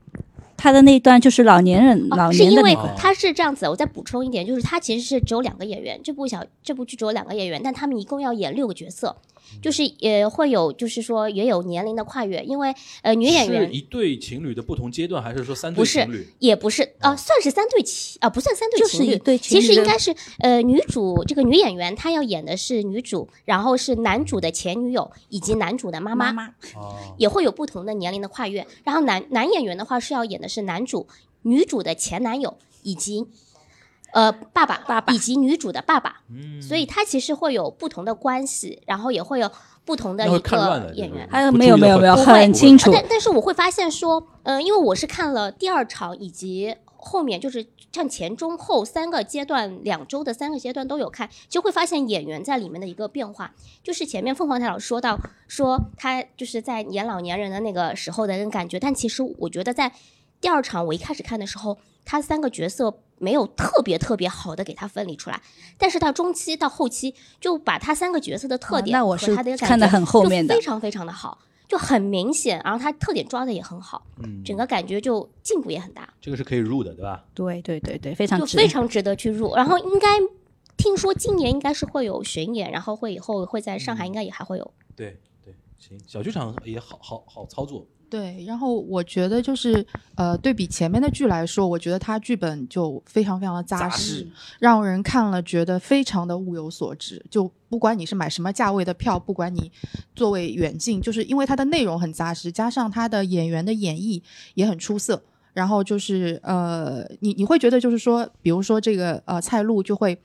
她的那一段就是老年人、老哦，是因为。他是这样子，我再补充一点，就是他其实是只有两个演员，这部小这部剧只有两个演员，但他们一共要演六个角色，就是也会有，就是说也有年龄的跨越，因为呃女演是员一对情侣的不同阶段，还是说三对情侣？也不是啊、算是三对情啊、不算三对就是情侣，一对情其实应该是呃女主这个女演员她要演的是女主，然后是男主的前女友以及男主的妈妈，也会有不同的年龄的跨越。然后男男演员的话是要演的是男主、女主的前男友以及呃爸爸、爸爸以及女主的爸爸，嗯，所以他其实会有不同的关系，然后也会有不同的一看乱的个演员。还有没有没有没有很清楚啊但但是我会发现说，嗯、因为我是看了第二场以及后面就是像前中后三个阶段，两周的三个阶段都有看，就会发现演员在里面的一个变化。就是前面凤凰台老师说到，说他就是在演老年人的那个时候的那个感觉，但其实我觉得在第二场我一开始看的时候，他三个角色没有特别特别好的给他分离出来，但是到中期到后期就把他三个角色的特点哦那我是和他的感看得觉很后面的就非常非常的好。就很明显，然后他特点抓的也很好，嗯，整个感觉就进步也很大，这个是可以入的，对吧？对对对对，非常值就非常值得去入。然后应该听说今年应该是会有巡演，然后会以后会在上海应该也还会有。对对，行，小剧场也好好好操作。对，然后我觉得就是呃，对比前面的剧来说，我觉得它剧本就非常非常的扎实，让人看了觉得非常的物有所值。就不管你是买什么价位的票，不管你座位远近，就是因为它的内容很扎实，加上它的演员的演绎也很出色。然后就是呃，你你会觉得就是说，比如说这个呃蔡璐就会，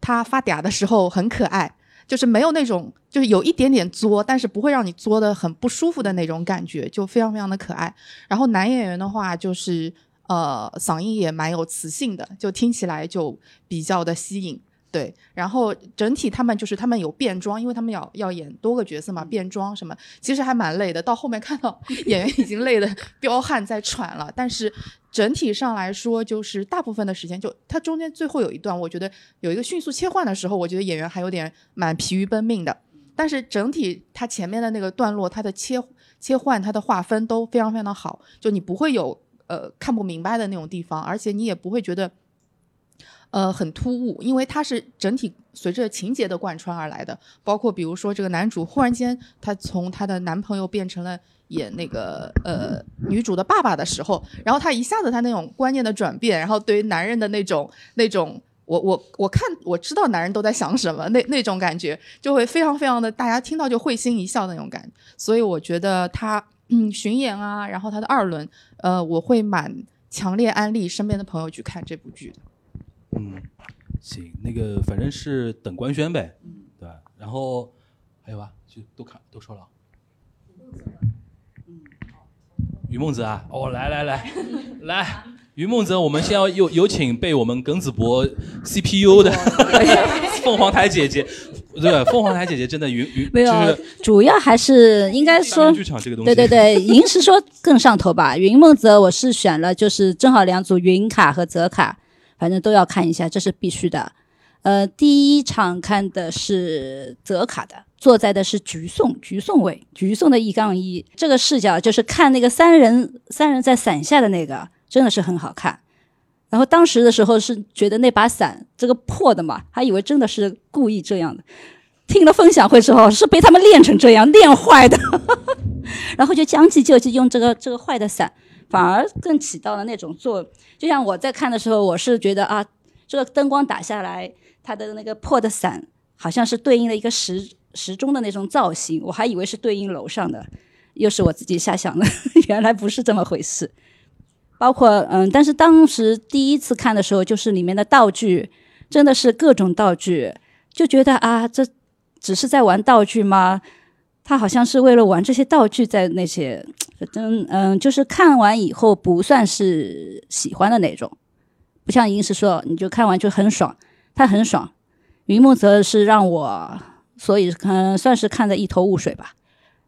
她发嗲的时候很可爱，就是没有那种就是有一点点作，但是不会让你作的很不舒服的那种感觉，就非常非常的可爱。然后男演员的话，就是呃嗓音也蛮有磁性的，就听起来就比较的吸引。对，然后整体他们就是他们有变装，因为他们要要演多个角色嘛，变装什么，其实还蛮累的。到后面看到 *laughs* 演员已经累得彪悍在喘了，但是整体上来说，就是大部分的时间就他中间最后有一段，我觉得有一个迅速切换的时候，我觉得演员还有点蛮疲于奔命的。但是整体他前面的那个段落，他的切切换、他的划分都非常非常的好，就你不会有呃看不明白的那种地方，而且你也不会觉得。呃，很突兀，因为它是整体随着情节的贯穿而来的，包括比如说这个男主忽然间他从他的男朋友变成了演那个呃女主的爸爸的时候，然后他一下子他那种观念的转变，然后对于男人的那种那种我我我看我知道男人都在想什么那那种感觉，就会非常非常的大家听到就会心一笑那种感，所以我觉得他嗯巡演啊，然后他的二轮，呃，我会蛮强烈安利身边的朋友去看这部剧的。嗯，行，那个反正是等官宣呗，对吧？然后还有吧，就都看都说了。于梦泽啊，哦，来来来来，于 *laughs* 梦泽，我们先要有有请被我们耿子博 CPU 的 *laughs* 凤凰台姐姐，对，凤凰台姐姐真的云云没有就是，主要还是应该说剧场这个东西，对对对，*laughs* 银石说更上头吧。云梦泽我是选了，就是正好两组云卡和泽卡，反正都要看一下，这是必须的。呃，第一场看的是泽卡的，坐在的是橘颂，橘颂位，橘颂的一杠一，这个视角就是看那个三人三人在伞下的那个，真的是很好看。然后当时的时候是觉得那把伞这个破的嘛，还以为真的是故意这样的。听了分享会之后，是被他们练成这样练坏的，*laughs* 然后就将计就计，用这个这个坏的伞，反而更起到了那种作用。就像我在看的时候，我是觉得啊，这个灯光打下来，它的那个破的伞好像是对应了一个时时钟的那种造型，我还以为是对应楼上的，又是我自己瞎想的，*laughs* 原来不是这么回事。包括嗯，但是当时第一次看的时候，就是里面的道具真的是各种道具，就觉得啊，这。只是在玩道具吗？他好像是为了玩这些道具，在那些，真嗯，就是看完以后不算是喜欢的那种，不像银石说，你就看完就很爽，他很爽。云梦则是让我，所以嗯，算是看的一头雾水吧。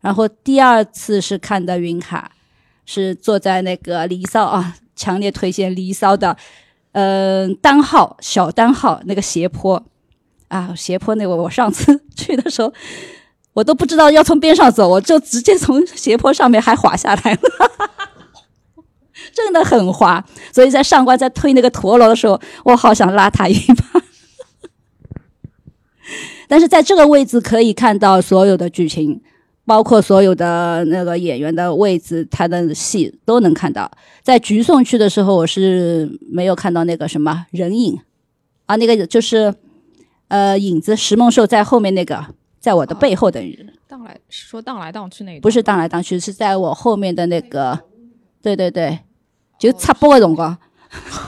然后第二次是看的云卡，是坐在那个离骚啊，强烈推荐离骚的，嗯，单号小单号那个斜坡。啊，斜坡那个，我上次 *laughs* 去的时候，我都不知道要从边上走，我就直接从斜坡上面还滑下来了，*laughs* 真的很滑。所以在上官在推那个陀螺的时候，我好想拉他一把。但是在这个位置可以看到所有的剧情，包括所有的那个演员的位置，他的戏都能看到。在橘送去的时候，我是没有看到那个什么人影啊，那个就是。呃，影子石梦寿在后面那个，在我的背后的人，荡来是说荡来荡去那个，不是荡来荡去，是在我后面的那个，对对对，就插播的辰光，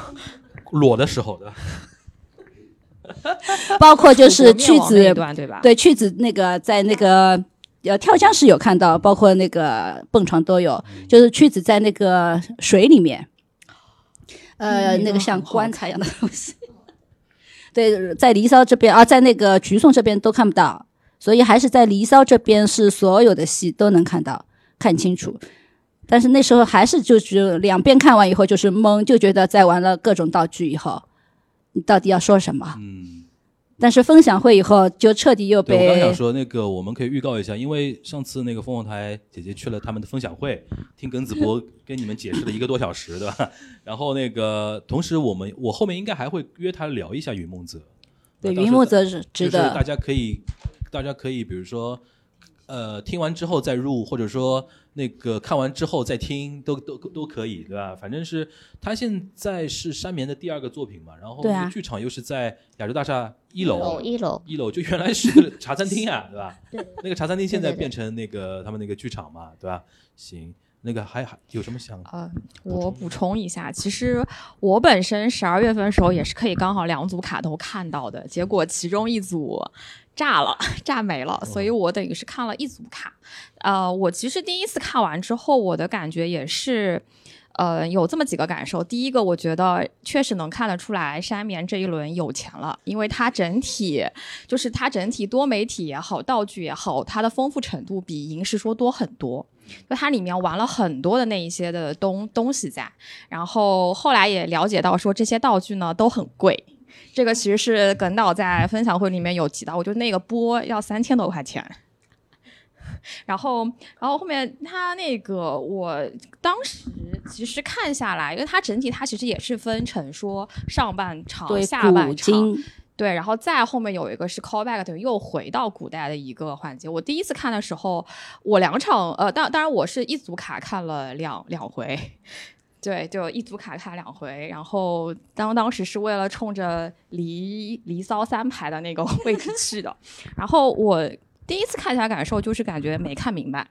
*laughs* 裸的时候的，*laughs* 包括就是曲子对吧？对曲子那个在那个呃跳江时有看到，包括那个蹦床都有，就是曲子在那个水里面，呃，那个像棺材一样的东西。*laughs* 对，在离骚这边啊，在那个橘颂这边都看不到，所以还是在离骚这边是所有的戏都能看到，看清楚。但是那时候还是就是两边看完以后就是懵，就觉得在玩了各种道具以后，你到底要说什么？嗯。但是分享会以后就彻底又被。我刚想说那个，我们可以预告一下，因为上次那个凤凰台姐姐去了他们的分享会，听耿子博 *laughs* 跟你们解释了一个多小时，对吧？然后那个同时我们我后面应该还会约他聊一下云梦泽。对，云梦泽是值得。大家可以，大家可以，比如说，呃，听完之后再入，或者说。那个看完之后再听都都都可以，对吧？反正是他现在是山眠的第二个作品嘛，然后剧场又是在亚洲大厦一楼，一楼一楼就 *laughs* 原来是茶餐厅啊，对吧？对，那个茶餐厅现在变成那个他们那个剧场嘛，对吧？行，那个还还有什么想？呃，我补充一下，其实我本身十二月份的时候也是可以刚好两组卡都看到的，结果其中一组。炸了，*laughs* 炸没了，所以我等于是看了一组卡。呃，我其实第一次看完之后，我的感觉也是，呃，有这么几个感受。第一个，我觉得确实能看得出来，山眠这一轮有钱了，因为它整体就是它整体多媒体也好，道具也好，它的丰富程度比银石说多很多。就它里面玩了很多的那一些的东东西在，然后后来也了解到说这些道具呢都很贵。这个其实是耿导在分享会里面有提到，我就那个波要三千多块钱，然后，然后后面他那个我当时其实看下来，因为它整体它其实也是分成说上半场、下半场，对，然后再后面有一个是 callback，等于又回到古代的一个环节。我第一次看的时候，我两场呃，当当然我是一组卡看了两两回。对，就一组卡卡两回，然后当当时是为了冲着离离骚三排的那个 *laughs* 位置去的，然后我第一次看起来感受就是感觉没看明白。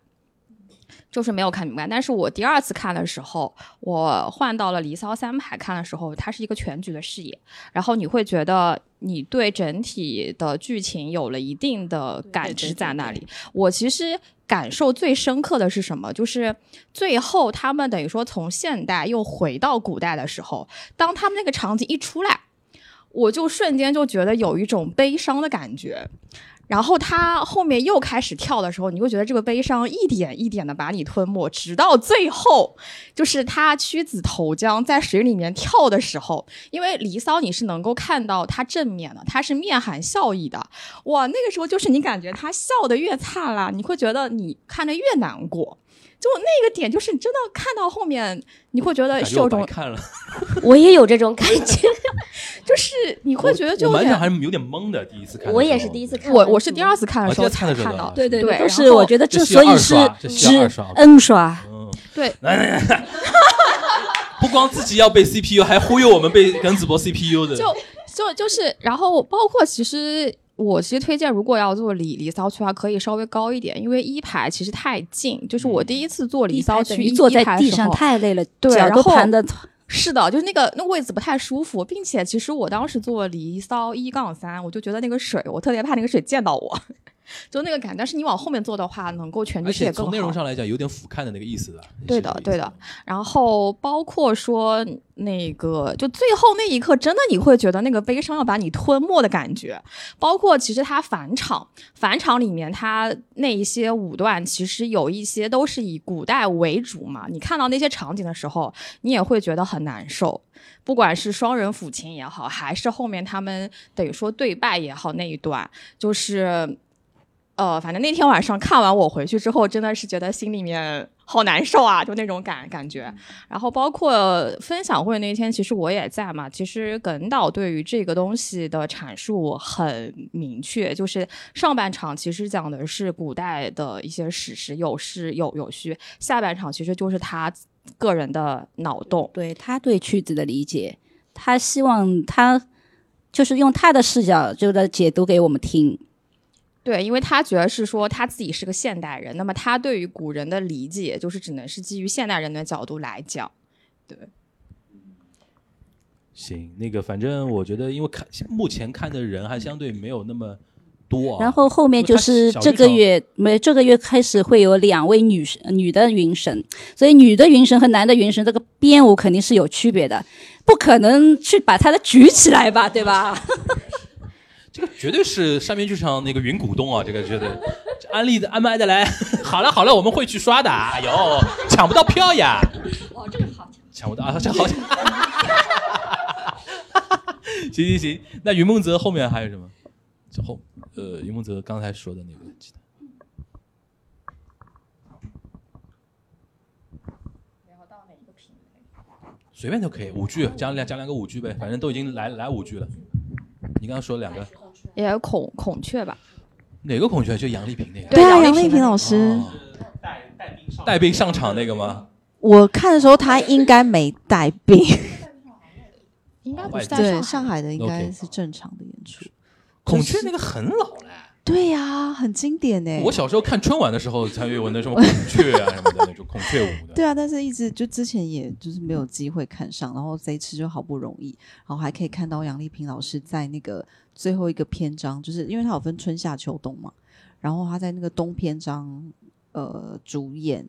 就是没有看明白，但是我第二次看的时候，我换到了离骚三排看的时候，它是一个全局的视野，然后你会觉得你对整体的剧情有了一定的感知在那里。我其实感受最深刻的是什么？就是最后他们等于说从现代又回到古代的时候，当他们那个场景一出来，我就瞬间就觉得有一种悲伤的感觉。然后他后面又开始跳的时候，你会觉得这个悲伤一点一点的把你吞没，直到最后，就是他屈子投江在水里面跳的时候，因为《离骚》你是能够看到他正面的，他是面含笑意的，哇，那个时候就是你感觉他笑的越灿烂，你会觉得你看着越难过。就那个点，就是你真的看到后面，你会觉得是有种看了，*laughs* 我也有这种感觉，就是你会觉得就我有点。还是有点懵的，第一次看。我也是第一次看，我我是第二次看的时候才看到对对对就是我觉得这所以是 N 刷。嗯，对，*laughs* 不光自己要被 CPU，还忽悠我们被耿子博 CPU 的。就就就是，然后包括其实我其实推荐，如果要做离离骚区的话，可以稍微高一点，因为一排其实太近。就是我第一次做离骚区，一坐在地上太累了，对，然后盘的。*laughs* 是的，就是那个那位置不太舒服，并且其实我当时做离骚一杠三，我就觉得那个水，我特别怕那个水溅到我，就那个感。但是你往后面做的话，能够全而且局视野更好。从内容上来讲，有点俯瞰的那个意思的。对的，对的。然后包括说那个，就最后那一刻，真的你会觉得那个悲伤要把你吞没的感觉。包括其实他返场，返场里面他那一些舞段，其实有一些都是以古代为主嘛。你看到那些场景的时候，你也会觉得很难受。不管是双人抚琴也好，还是后面他们等于说对拜也好，那一段就是。呃，反正那天晚上看完我回去之后，真的是觉得心里面好难受啊，就那种感感觉。然后包括分享会那天，其实我也在嘛。其实耿导对于这个东西的阐述很明确，就是上半场其实讲的是古代的一些史实，有是有有虚；下半场其实就是他个人的脑洞。对他对曲子的理解，他希望他就是用他的视角，就在解读给我们听。对，因为他觉得是说他自己是个现代人，那么他对于古人的理解就是只能是基于现代人的角度来讲。对，行，那个反正我觉得，因为看目前看的人还相对没有那么多啊。然后后面就是这个月没这个月开始会有两位女神女的云神，所以女的云神和男的云神这个编舞肯定是有区别的，不可能去把他的举起来吧，对吧？*laughs* 这个绝对是山明剧场那个云股东啊，这个绝对安利的安排的来。*laughs* 好了好了，我们会去刷的。哎呦，抢不到票呀！哦，这个好抢不到啊，这好抢。*laughs* 行行行，那云梦泽后面还有什么？之后呃，云梦泽刚才说的那个，记得。随便都可以，五句讲两讲两个五句呗，反正都已经来来五句了。你刚刚说两个，也有孔孔雀吧？哪个孔雀？就杨丽萍那个。对啊，杨丽萍老师带带病上场那个吗？我看的时候他应该没带病，应该不是在对上海的应该是正常的演出。孔雀那个很老了。对呀、很经典呢。我小时候看春晚的时候才有那什么孔雀啊什么的那种孔雀舞的。对啊，但是一直就之前也就是没有机会看上，然后这一次就好不容易，然后还可以看到杨丽萍老师在那个最后一个篇章，就是因为他有分春夏秋冬嘛，然后他在那个冬篇章呃主演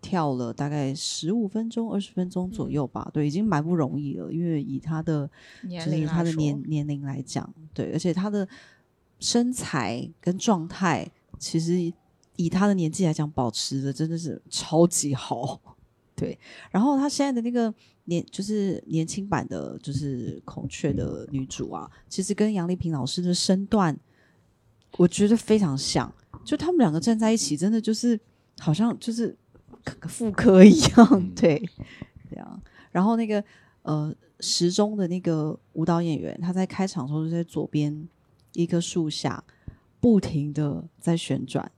跳了大概十五分钟、二十分钟左右吧，对，已经蛮不容易了，因为以他的年就是他的年年龄来讲，对，而且他的身材跟状态，其实以他的年纪来讲，保持的真的是超级好。*laughs* 对，然后他现在的那个年，就是年轻版的，就是孔雀的女主啊，其实跟杨丽萍老师的身段，我觉得非常像。就他们两个站在一起，真的就是好像就是妇科一样，对，这样。然后那个呃，时钟的那个舞蹈演员，他在开场的时候就在左边一棵树下，不停的在旋转，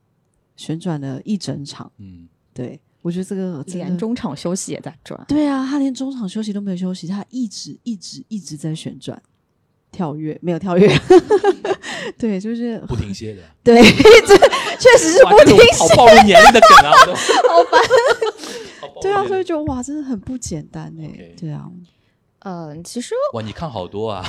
旋转了一整场。嗯，对我觉得这个连中场休息也在转。对啊，他连中场休息都没有休息，他一直一直一直在旋转、跳跃，没有跳跃。*laughs* 对，就是不停歇的。对，这确实是不停歇好歇。暴露年龄的梗啊！好烦。对啊，所以就哇，真的很不简单哎、对啊，嗯、其实哇，你看好多啊，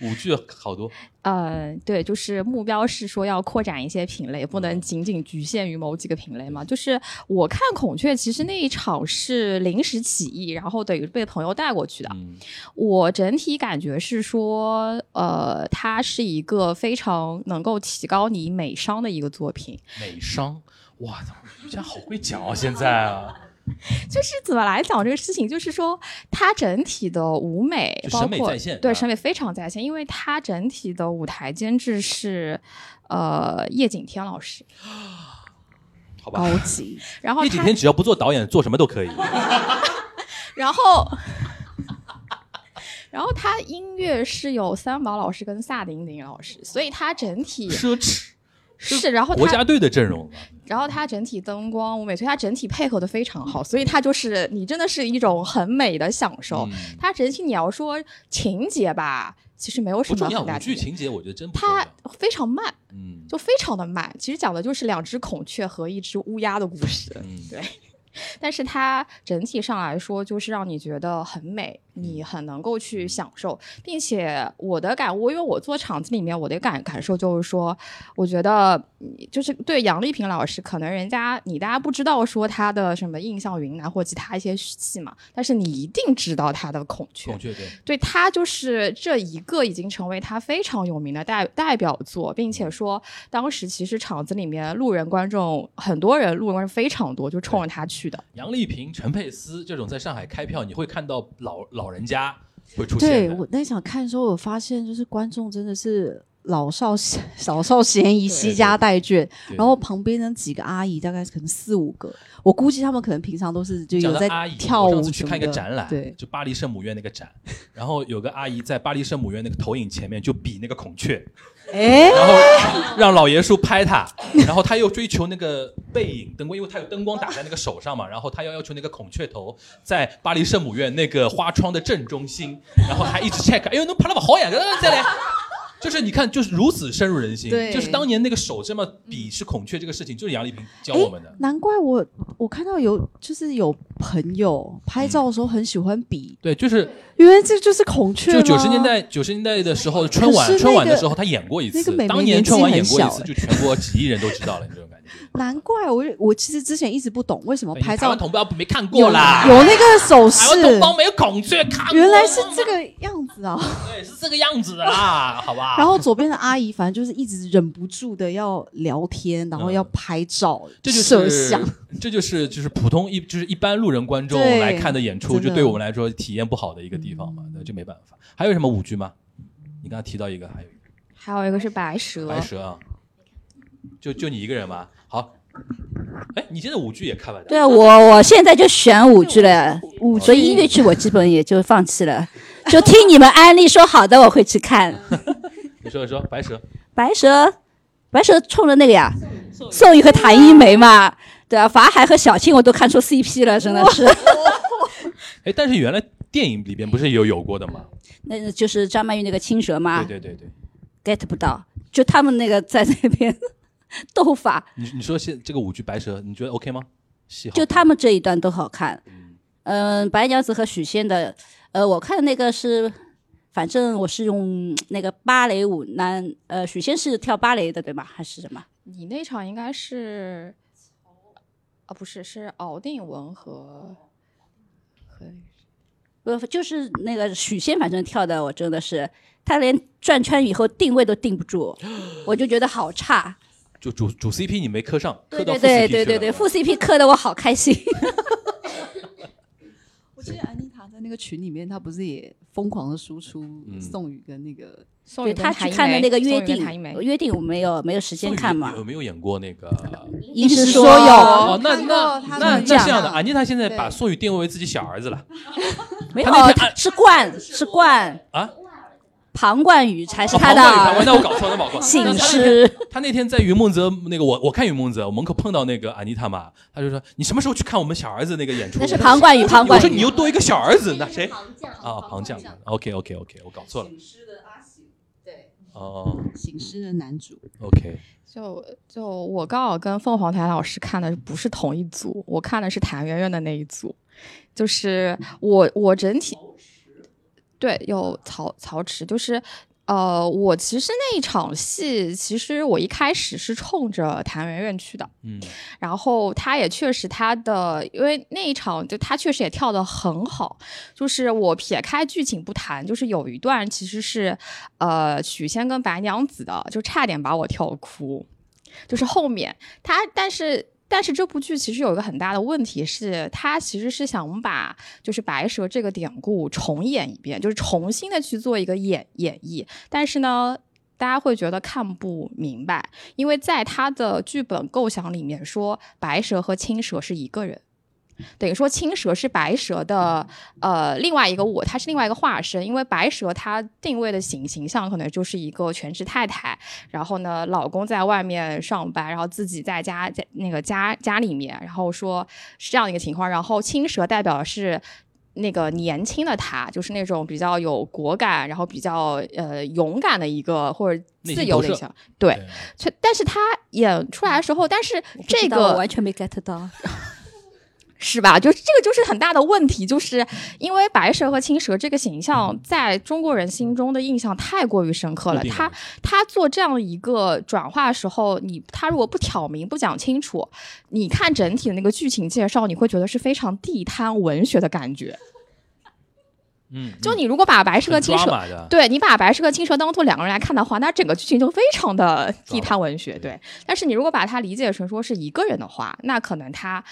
舞剧好多。呃，对，就是目标是说要扩展一些品类，不嗯能仅仅局限于某几个品类嘛。就是我看孔雀，其实那一场是临时起意，然后等于被朋友带过去的。嗯我整体感觉是说，呃，它是一个非常能够提高你美商的一个作品。美商，哇，瑜伽好会讲啊！现在啊，*laughs* 就是怎么来讲这个事情，就是说它整体的舞美包括对审美非常在线，因为它整体的舞台监制是呃叶景天老师，好吧。高级，*laughs* 然后叶景天只要不做导演，做什么都可以。*laughs* 然后。然后他音乐是有三宝老师跟萨顶顶老师，所以他整体奢侈，是，然后他国家队的阵容，然后它整体灯光舞美，所以它整体配合的非常好，所以它就是你真的是一种很美的享受。嗯它整体你要说情节吧，其实没有什么不重要。舞很大情节，剧情节我觉得真不它。非常慢，嗯就非常的慢。其实讲的就是两只孔雀和一只乌鸦的故事，嗯，对。*laughs* 但是它整体上来说，就是让你觉得很美，你很能够去享受，并且我的感悟，因为我做场子里面，我的感感受就是说，我觉得嗯就是对杨丽萍老师，可能人家你大家不知道说她的什么印象云南或其他一些戏嘛，但是你一定知道她的孔雀，孔雀对，对她就是这一个已经成为她非常有名的代代表作，并且说当时其实场子里面路人观众很多人，路人观众非常多，就冲着她去的。杨丽萍、陈佩斯这种在上海开票，你会看到老老人家会出现。对我那场看的时候，我发现就是观众真的是老少咸 *laughs* 老少咸宜，惜家带眷。然后旁边那几个阿姨，大概可能四五个，我估计他们可能平常都是就有在跳舞我上次去看一个展览，对，就巴黎圣母院那个展，然后有个阿姨在巴黎圣母院那个投影前面就比那个孔雀，哎，然后让老爷叔拍他，*laughs* 然后他又追求那个背影灯光，因为他有灯光打在那个手上嘛，然后他要要求那个孔雀头在巴黎圣母院那个花窗的正中心，然后还一直 check，哎呦，那拍了把好眼，呃再来。就是你看，就是如此深入人心。对就是当年那个手这么比是孔雀这个事情，就是杨丽萍教我们的。难怪我我看到有就是有朋友拍照的时候很喜欢比，对，就是原来这就是孔雀就吗九十年代九十年代的时候，春晚那个春晚的时候，他演过一次。当年春晚演过一次，就全国几亿人都知道了。难怪我我其实之前一直不懂为什么拍照台湾同胞没看过啦，有那个手势台湾同胞没有孔雀看过，原来是这个样子啊！对，是这个样子的啦，*laughs* 好吧？然后左边的阿姨，反正就是一直忍不住的要聊天，然后要拍照、嗯这就摄是像。这就是就是普通一就是一般路人观众来看的演出，就对我们来说体验不好的一个地方嘛，那就没办法。还有什么舞剧吗？你刚刚提到一个，还有一个还有一个是白蛇，白蛇啊，就就你一个人吗？好，哎，你现在舞剧也看完了？对啊，我我现在就选舞剧了，所以音乐剧我基本也就放弃了，就听你们安利说好的，我会去看。*laughs* 你说你说白蛇，白蛇，白蛇冲着那个呀，宋雨和谭一梅嘛，对啊，法海和小青我都看出 CP 了，真的是。哎，但是原来电影里边不是有有过的吗？那就是张曼玉那个青蛇嘛。对对对对，，get 不到，就他们那个在那边 *laughs* 斗法，你你说现这个舞剧白蛇，你觉得 OK 吗？戏就他们这一段都好看。嗯、白娘子和许仙的，呃，我看那个是，反正我是用那个芭蕾舞，男呃许仙是跳芭蕾的对吗？还是什么？你那场应该是，啊不是，是敖定文和和不，就是那个许仙，反正跳的我真的是，他连转圈以后定位都定不住，*laughs* 我就觉得好差。就主主 CP 你没磕上，磕到对对副 CP 对对去了对对，副 CP 磕的我好开心。*laughs* 我记得安妮塔在那个群里面，她不是也疯狂的输出嗯宋雨跟那个宋雨跟对他谭一梅去看的那个约定约定我没有没有时间看嘛有。没有演过那个？医师说有哦，那那那那这样的，安妮塔现在把宋雨定位为自己小儿子了没有是冠是冠啊？庞冠宇才是哦他庞冠宇庞冠宇那我的搞错了，那我搞错了。醒那他那天狮。他那天在云梦泽那个我我看云梦泽，我门口碰到那个安妮塔嘛，他就说你什么时候去看我们小儿子那个演出？那是庞冠宇，庞冠宇。说你又多一个小儿子，那谁？啊，庞将。OK OK OK，我搞错了。哦醒狮的男主。，OK，就就我刚好跟凤凰台老师看的不是同一组，我看的是谭圆圆的那一组，就是我我整体对，有曹曹植，就是。呃，我其实那一场戏，其实我一开始是冲着谭元元去的，嗯，然后他也确实他的，因为那一场就他确实也跳得很好，就是我撇开剧情不谈，就是有一段其实是，呃，许仙跟白娘子的，就差点把我跳哭，就是后面他，但是。但是这部剧其实有一个很大的问题是，他其实是想把就是白蛇这个典故重演一遍，就是重新的去做一个演演绎。但是呢，大家会觉得看不明白，因为在他的剧本构想里面说，白蛇和青蛇是一个人。等于说青蛇是白蛇的呃另外一个我，它是另外一个化身。因为白蛇它定位的形形象可能就是一个全职太太，然后呢老公在外面上班，然后自己在家在那个家家里面，然后说是这样的一个情况。然后青蛇代表的是那个年轻的他，就是那种比较有果敢，然后比较呃勇敢的一个或者自由的。对，但是他演出来的时候，但是这个完全没 get 到。*laughs* 是吧？就这个就是很大的问题，就是因为白蛇和青蛇这个形象在中国人心中的印象太过于深刻了。他他做这样一个转化的时候，你他如果不挑明、不讲清楚，你看整体的那个剧情介绍，你会觉得是非常地摊文学的感觉。嗯，就你如果把白蛇和青蛇，对你把白蛇和青蛇当做两个人来看的话，那整个剧情就非常的地摊文学。对，但是你如果把它理解成说是一个人的话，那可能它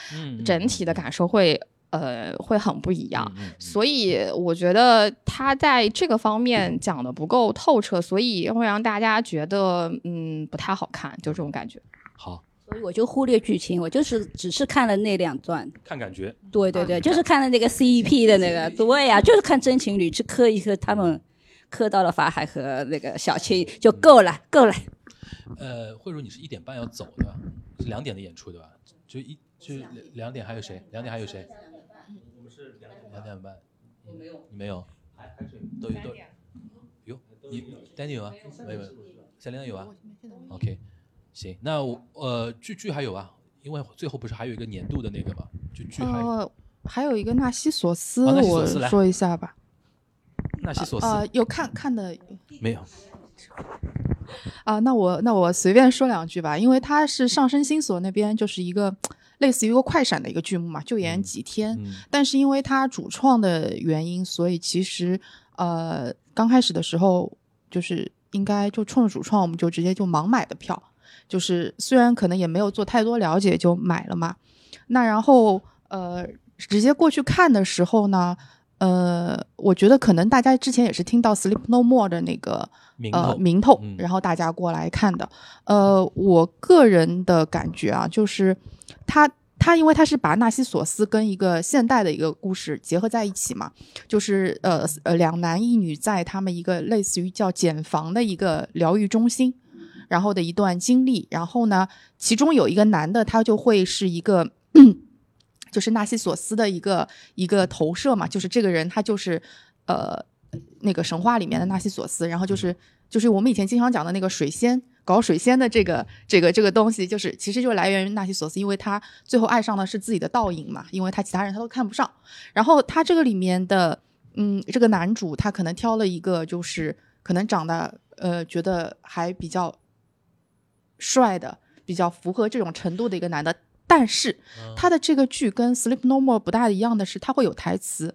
整体的感受会呃会很不一样。所以我觉得他在这个方面讲的不够透彻，所以会让大家觉得嗯不太好看，就这种感觉。好。所以我就忽略剧情，我就是只是看了那两段，看感觉。对对对，就是看了那个 CEP 的那个，对呀，就是看真情侣去磕一磕，他们磕到了法海和那个小青就够了，够了。呃，慧茹，你是一点半要走的，是两点的演出对吧？就一就两点还有谁？两点还有谁？我们是两点两点半。我没有，你没有？还还都有都。有你 Danny 有啊？没有没有。赛琳娜有啊？OK。行，那我呃剧剧还有啊，因为最后不是还有一个年度的那个嘛，就剧还有还有一个纳西索斯，我说一下吧。纳西索斯啊，有看看的没有？啊，那我那我随便说两句吧，因为它是上升星所那边就是一个类似于一个快闪的一个剧目嘛，就演几天，但是因为它主创的原因，所以其实呃刚开始的时候就是应该就冲着主创，我们就直接就盲买的票。就是虽然可能也没有做太多了解就买了嘛，那然后呃直接过去看的时候呢，呃我觉得可能大家之前也是听到 Sleep No More 的那个呃名头，然后大家过来看的。呃，我个人的感觉啊，就是他他因为他是把纳西索斯跟一个现代的一个故事结合在一起嘛，就是呃呃两男一女在他们一个类似于叫简房的一个疗愈中心。然后的一段经历，然后呢，其中有一个男的，他就会是一个，*clears throat* 就是纳西索斯的一个一个投射嘛，就是这个人他就是，呃，那个神话里面的纳西索斯，然后就是就是我们以前经常讲的那个水仙搞水仙的这个这个这个东西，就是其实就来源于纳西索斯，因为他最后爱上的是自己的倒影嘛，因为他其他人他都看不上，然后他这个里面的，嗯，这个男主他可能挑了一个就是可能长得呃觉得还比较。帅的比较符合这种程度的一个男的，但是他的这个剧跟《Sleep No More》不大一样的是，他会有台词。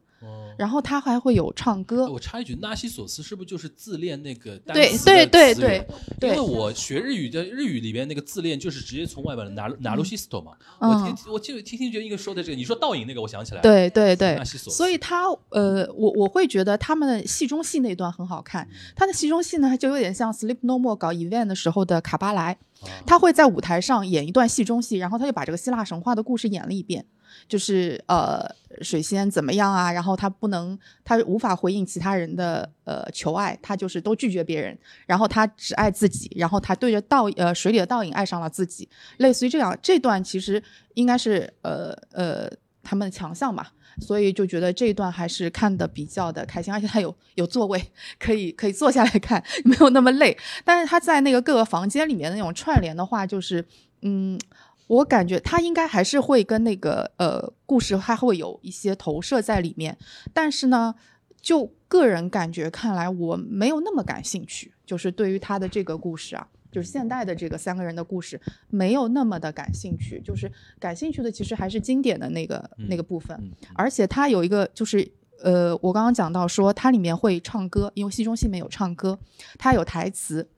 然后他还会有唱歌。我插一句，纳西索斯是不是就是自恋那个单词对对对对。因为我学日语的日语里边那个自恋就是直接从外边拿拿路西斯托嘛。我听我就听听觉一个说的这个，你说倒影那个，我想起来。对对对。纳西索斯。所以他呃，我我会觉得他们的戏中戏那段很好看。他的戏中戏呢，就有点像《Sleep No More》搞 event 的时候的卡巴莱，他会在舞台上演一段戏中戏，然后他就把这个希腊神话的故事演了一遍。就是呃，水仙怎么样啊？然后他不能，他无法回应其他人的呃求爱，他就是都拒绝别人，然后他只爱自己，然后他对着倒呃水里的倒影爱上了自己，类似于这样。这段其实应该是呃呃他们的强项吧，所以就觉得这一段还是看的比较的开心，而且他有有座位可以可以坐下来看，*laughs* 没有那么累。但是他在那个各个房间里面那种串联的话，就是嗯。我感觉他应该还是会跟那个呃故事还会有一些投射在里面，但是呢，就个人感觉看来，我没有那么感兴趣，就是对于他的这个故事啊。就是现代的这个三个人的故事，没有那么的感兴趣。就是感兴趣的其实还是经典的那个、那个部分。而且它有一个就是呃，我刚刚讲到说它里面会唱歌，因为戏中戏里面有唱歌，它有台词。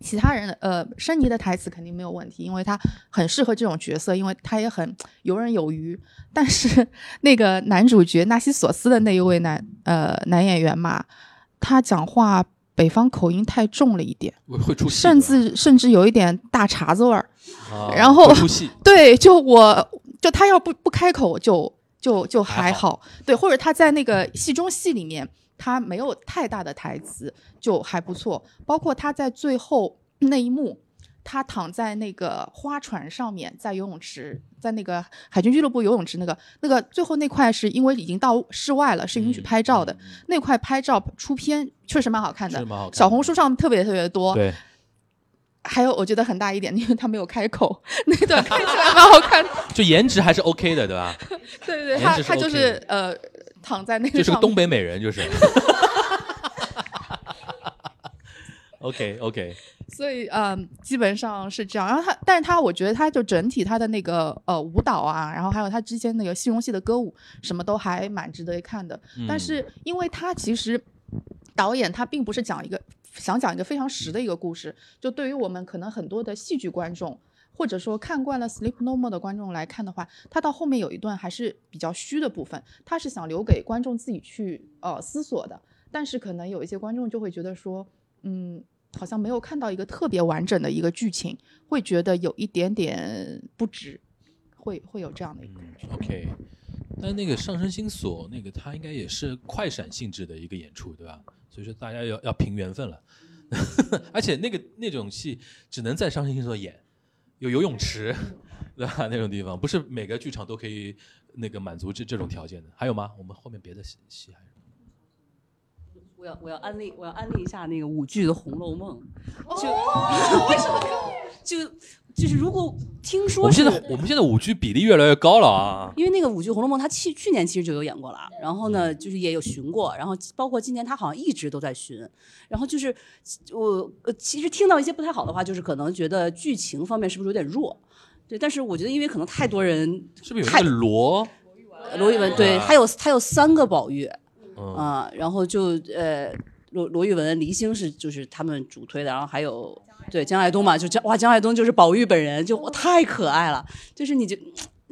其他人呃，申妮的台词肯定没有问题，因为他很适合这种角色，因为他也很游刃有余。但是那个男主角纳西索斯的那一位男呃男演员嘛，他讲话。北方口音太重了一点，会出甚至甚至有一点大碴子味儿，啊然后出戏。*laughs* 对，就我就他要不不开口就就就还好，对，或者他在那个戏中戏里面他没有太大的台词就还不错，包括他在最后那一幕。他躺在那个花船上面，在游泳池，在那个海军俱乐部游泳池那个那个最后那块是因为已经到室外了，是允许拍照的。那块拍照出片确实蛮好看的，小红书上特别特别多。对，还有我觉得很大一点，因为他没有开口，那段看起来蛮好看的。*laughs* 就颜值还是 OK 的，对吧？对对对，他他就是呃躺在那个就是个东北美人，就是。*laughs* OK OK，所以嗯，基本上是这样。然后他，但是他我觉得他就整体他的那个呃舞蹈啊，然后还有他之间那个戏中戏的歌舞，什么都还蛮值得一看的。嗯但是因为他其实导演他并不是讲一个想讲一个非常实的一个故事，就对于我们可能很多的戏剧观众。或者说看惯了《Sleep No More》的观众来看的话，他到后面有一段还是比较虚的部分，他是想留给观众自己去呃思索的。但是可能有一些观众就会觉得说，嗯，好像没有看到一个特别完整的一个剧情，会觉得有一点点不值，会会有这样的一个感觉。OK，但那个上升星锁那个它应该也是快闪性质的一个演出，对吧？所以说大家要要凭缘分了，*laughs* 而且那个那种戏只能在上升星锁演，有游泳池，对吧？那种地方不是每个剧场都可以那个满足这这种条件的。还有吗？我们后面别的戏戏还有。我要我要安利我要安利一下那个舞剧的《红楼梦》，就、*laughs* 为什么？*laughs* 就就是如果听说我们现在我们现在舞剧比例越来越高了啊！因为那个舞剧《红楼梦》，它去去年其实就有演过了，然后呢，就是也有巡过，然后包括今年它好像一直都在巡，然后就是我呃，其实听到一些不太好的话，就是可能觉得剧情方面是不是有点弱，对，但是我觉得因为可能太多人是不是有那个罗？罗玉文对啊他有他有三个宝玉嗯啊，然后就呃罗罗玉文、黎星是就是他们主推的，然后还有对江爱东嘛，就江哇江爱东就是宝玉本人，就哇太可爱了，就是你就。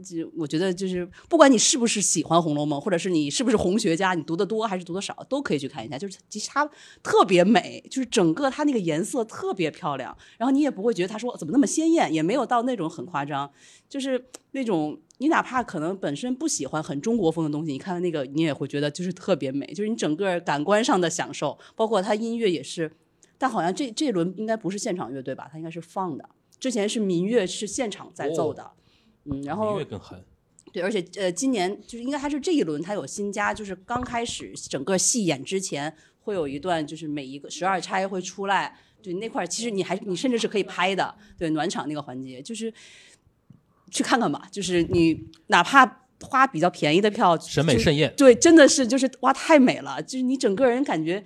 就我觉得就是，不管你是不是喜欢《红楼梦》，或者是你是不是红学家，你读的多还是读的少，都可以去看一下。就是其实它特别美，就是整个它那个颜色特别漂亮，然后你也不会觉得它说怎么那么鲜艳，也没有到那种很夸张，就是那种你哪怕可能本身不喜欢很中国风的东西，你看到那个你也会觉得就是特别美，就是你整个感官上的享受，包括它音乐也是，但好像这这一轮应该不是现场乐队吧，它应该是放的，之前是民乐是现场在奏的，嗯，然后音乐更狠。对，而且呃，今年就是应该还是这一轮他有新加，就是刚开始整个戏演之前会有一段，就是每一个十二钗会出来，对那块儿其实你还你甚至是可以拍的，对暖场那个环节，就是去看看吧，就是你哪怕花比较便宜的票，审美盛宴对，真的是就是哇太美了，就是你整个人感觉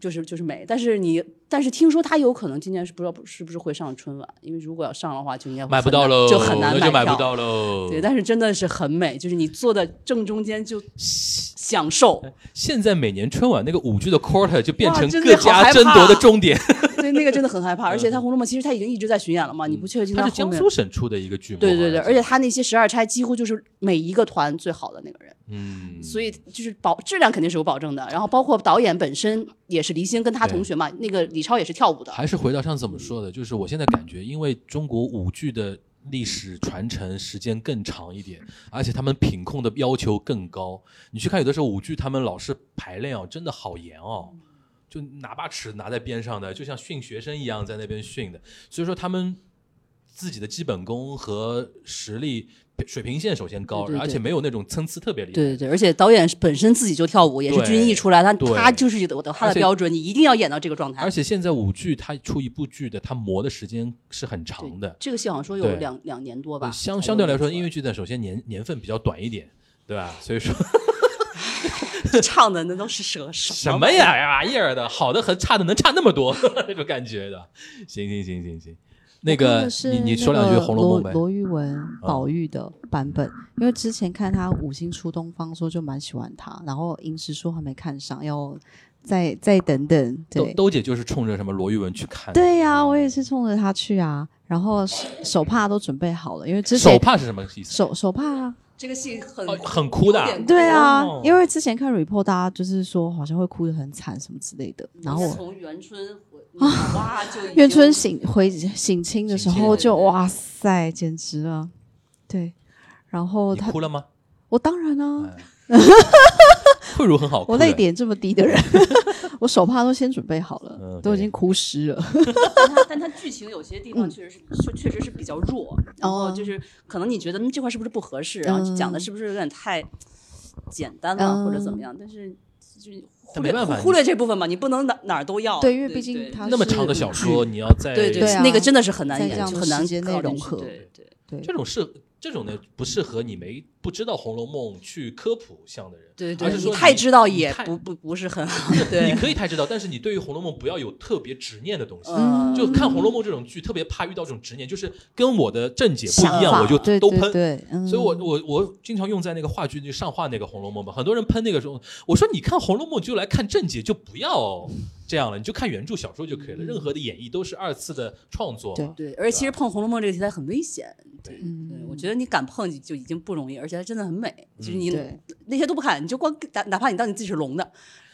就就是就是美，但是你但是听说他有可能今年是不知道是不是会上春晚，因为如果要上的话就应该会买不到喽就很难买不票到喽。对，但是真的是很美，就是你坐在正中间就享受。现在每年春晚那个舞剧的 quarter 就变成各家争夺的怕终点。对，那个真的很害怕，而且他《红楼梦》其实他已经一直在巡演了嘛，你不确定他是江苏省出的一个剧目，对对对，而且他那些十二钗几乎就是每一个团最好的那个人，嗯，所以就是保质量肯定是有保证的。然后包括导演本身也是黎星跟他同学嘛，那个李超也是跳舞的，还是回到上次我们说的，就是我现在感觉，因为中国舞剧的历史传承时间更长一点，而且他们品控的要求更高。你去看有的时候舞剧，他们老是排练哦，真的好严哦，就拿把尺拿在边上的，就像训学生一样在那边训的。所以说他们自己的基本功和实力水平线首先高，对对对而且没有那种参差特别厉害。对对对，而且导演本身自己就跳舞，也是军艺出来，他他就是有的他的标准，你一定要演到这个状态。而且现在舞剧他出一部剧的，他磨的时间是很长的。这个戏好像说有两两年多吧，相相对来说，音乐剧的首先年年份比较短一点，对吧？所以说，*laughs* 唱的那都是什什么呀玩意儿的，好的和差的能差那么多 *laughs* 那种感觉的。行行行行行，那个你你说两句《红楼梦》呗。罗罗玉文、宝玉的版本，因为之前看他五星出东方，说就蛮喜欢他，然后银石说还没看上，要再再等等。对，兜姐就是冲着什么罗玉文去看的。对呀、我也是冲着他去啊，然后手手帕都准备好了，因为之前手帕是什么意思？手手帕啊。这个戏很哦很哭的啊对啊哦，因为之前看 report，大家就是说好像会哭得很惨什么之类的。然后从元春回哇就元春醒回醒清的时候就哇塞，简直了，对。然后他哭了吗？我当然啊，*laughs* 慧茹很好哭。我泪点这么低的人，*laughs* 我手帕都先准备好了，嗯都已经哭湿了。*laughs* 但它但它剧情有些地方确实是确确实是比较弱，然后哦就是可能你觉得嗯这块是不是不合适，然后嗯讲的是不是有点太简单了或者怎么嗯样，但是就是忽但没办法略忽忽略这部分嘛，你不能哪哪儿都要。对因为毕竟它是那么长的小 *laughs* 说，你要在对对对啊那个真的是很难演，很难时间内搞进去融合对对。对这种适这种呢不适合你没不知道《红楼梦》去科普向的人，对对，而是说你太知道也不不不是很好。对，你可以太知道，但是你对于《红楼梦》不要有特别执念的东西。嗯就看《红楼梦》这种剧，特别怕遇到这种执念，就是跟我的正解不一样，我就都喷。对对，嗯所以我我我经常用在那个话剧就上话那个《红楼梦》嘛，很多人喷那个时候，我说你看《红楼梦》就来看正解，就不要这样了，你就看原著小说就可以了。任何的演绎都是二次的创作对。对，而且其实碰《红楼梦》这个题材很危险。对，嗯对，我觉得你敢碰就已经不容易，而且它真的很美。就是你对那些都不看，你就光哪哪怕你当你自己是聋的，